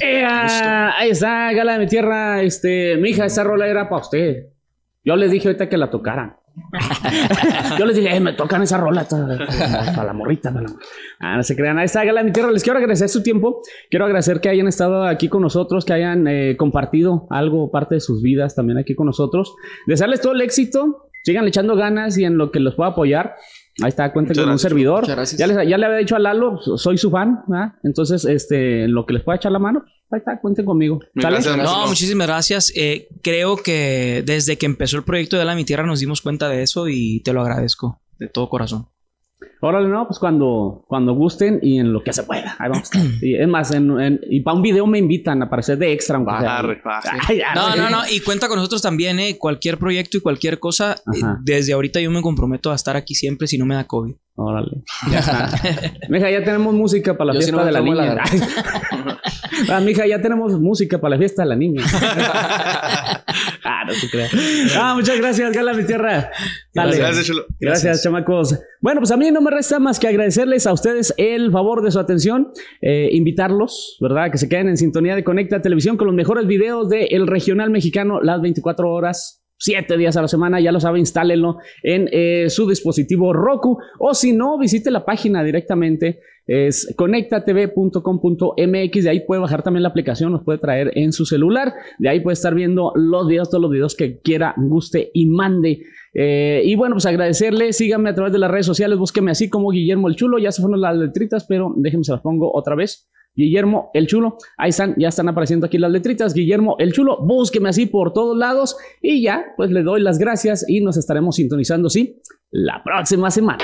[SPEAKER 1] Ahí está, gala de mi tierra. Este, mija, esa rola era para usted. Yo les dije ahorita que la tocaran. Yo les dije, eh, me tocan esa rola para la morrita. para la- Ah, no se crean. Ahí está, gala de mi tierra. Les quiero agradecer su tiempo. Quiero agradecer que hayan estado aquí con nosotros, que hayan eh, compartido algo, parte de sus vidas también aquí con nosotros. Desearles todo el éxito. Sigan echando ganas y en lo que los pueda apoyar. Ahí está, cuenten
[SPEAKER 4] Muchas
[SPEAKER 1] con un
[SPEAKER 4] gracias,
[SPEAKER 1] servidor.
[SPEAKER 2] Muchas gracias.
[SPEAKER 1] Ya, les- ya le había dicho a Lalo, soy su fan. ¿verdad? Entonces, este, lo que les pueda echar la mano, ahí está, cuenten conmigo. ¿Sale?
[SPEAKER 4] gracias.
[SPEAKER 3] No, muchísimas gracias. Eh, creo que desde que empezó el proyecto de La Mi Tierra nos dimos cuenta de eso y te lo agradezco de todo corazón.
[SPEAKER 1] Órale, no, pues cuando, cuando gusten y en lo que se pueda. Ahí vamos. Y es más, en, en- y para un video me invitan a aparecer de extra. aunque sea.
[SPEAKER 4] Arre, arre.
[SPEAKER 1] Ay, arre.
[SPEAKER 3] No, no, no. Y cuenta con nosotros también, ¿eh? Cualquier proyecto y cualquier cosa. eh,
[SPEAKER 1] Ajá.
[SPEAKER 3] desde ahorita yo me comprometo a estar aquí siempre si no me da COVID.
[SPEAKER 1] Órale. Ya está. Mija, ya tenemos música para la
[SPEAKER 2] Yo si
[SPEAKER 1] fiesta
[SPEAKER 2] no
[SPEAKER 1] de la niña. mija, ya tenemos música para la fiesta de la niña. Ah, no te creas. Ah, muchas gracias, Gala mi tierra. Dale.
[SPEAKER 4] Gracias, Chulo.
[SPEAKER 1] Gracias, chamacos. Bueno, pues a mí no me resta más que agradecerles a ustedes el favor de su atención, eh, invitarlos, ¿verdad? Que se queden en sintonía de Conecta Televisión con los mejores videos del regional mexicano las 24 horas. Siete días a la semana, ya lo sabe, instálenlo en eh, su dispositivo Roku o si no, visite la página directamente, es conectatv.com.mx, de ahí puede bajar también la aplicación, nos puede traer en su celular, de ahí puede estar viendo los videos, todos los videos que quiera, guste y mande. Eh, y bueno, pues agradecerle, síganme a través de las redes sociales, búsqueme así como Guillermo el Chulo, ya se fueron las letritas, pero déjenme se las pongo otra vez. Guillermo el Chulo, ahí están, ya están apareciendo aquí las letritas, Guillermo el Chulo, búsqueme así por todos lados. Y ya, pues le doy las gracias y nos estaremos sintonizando, sí, la próxima semana.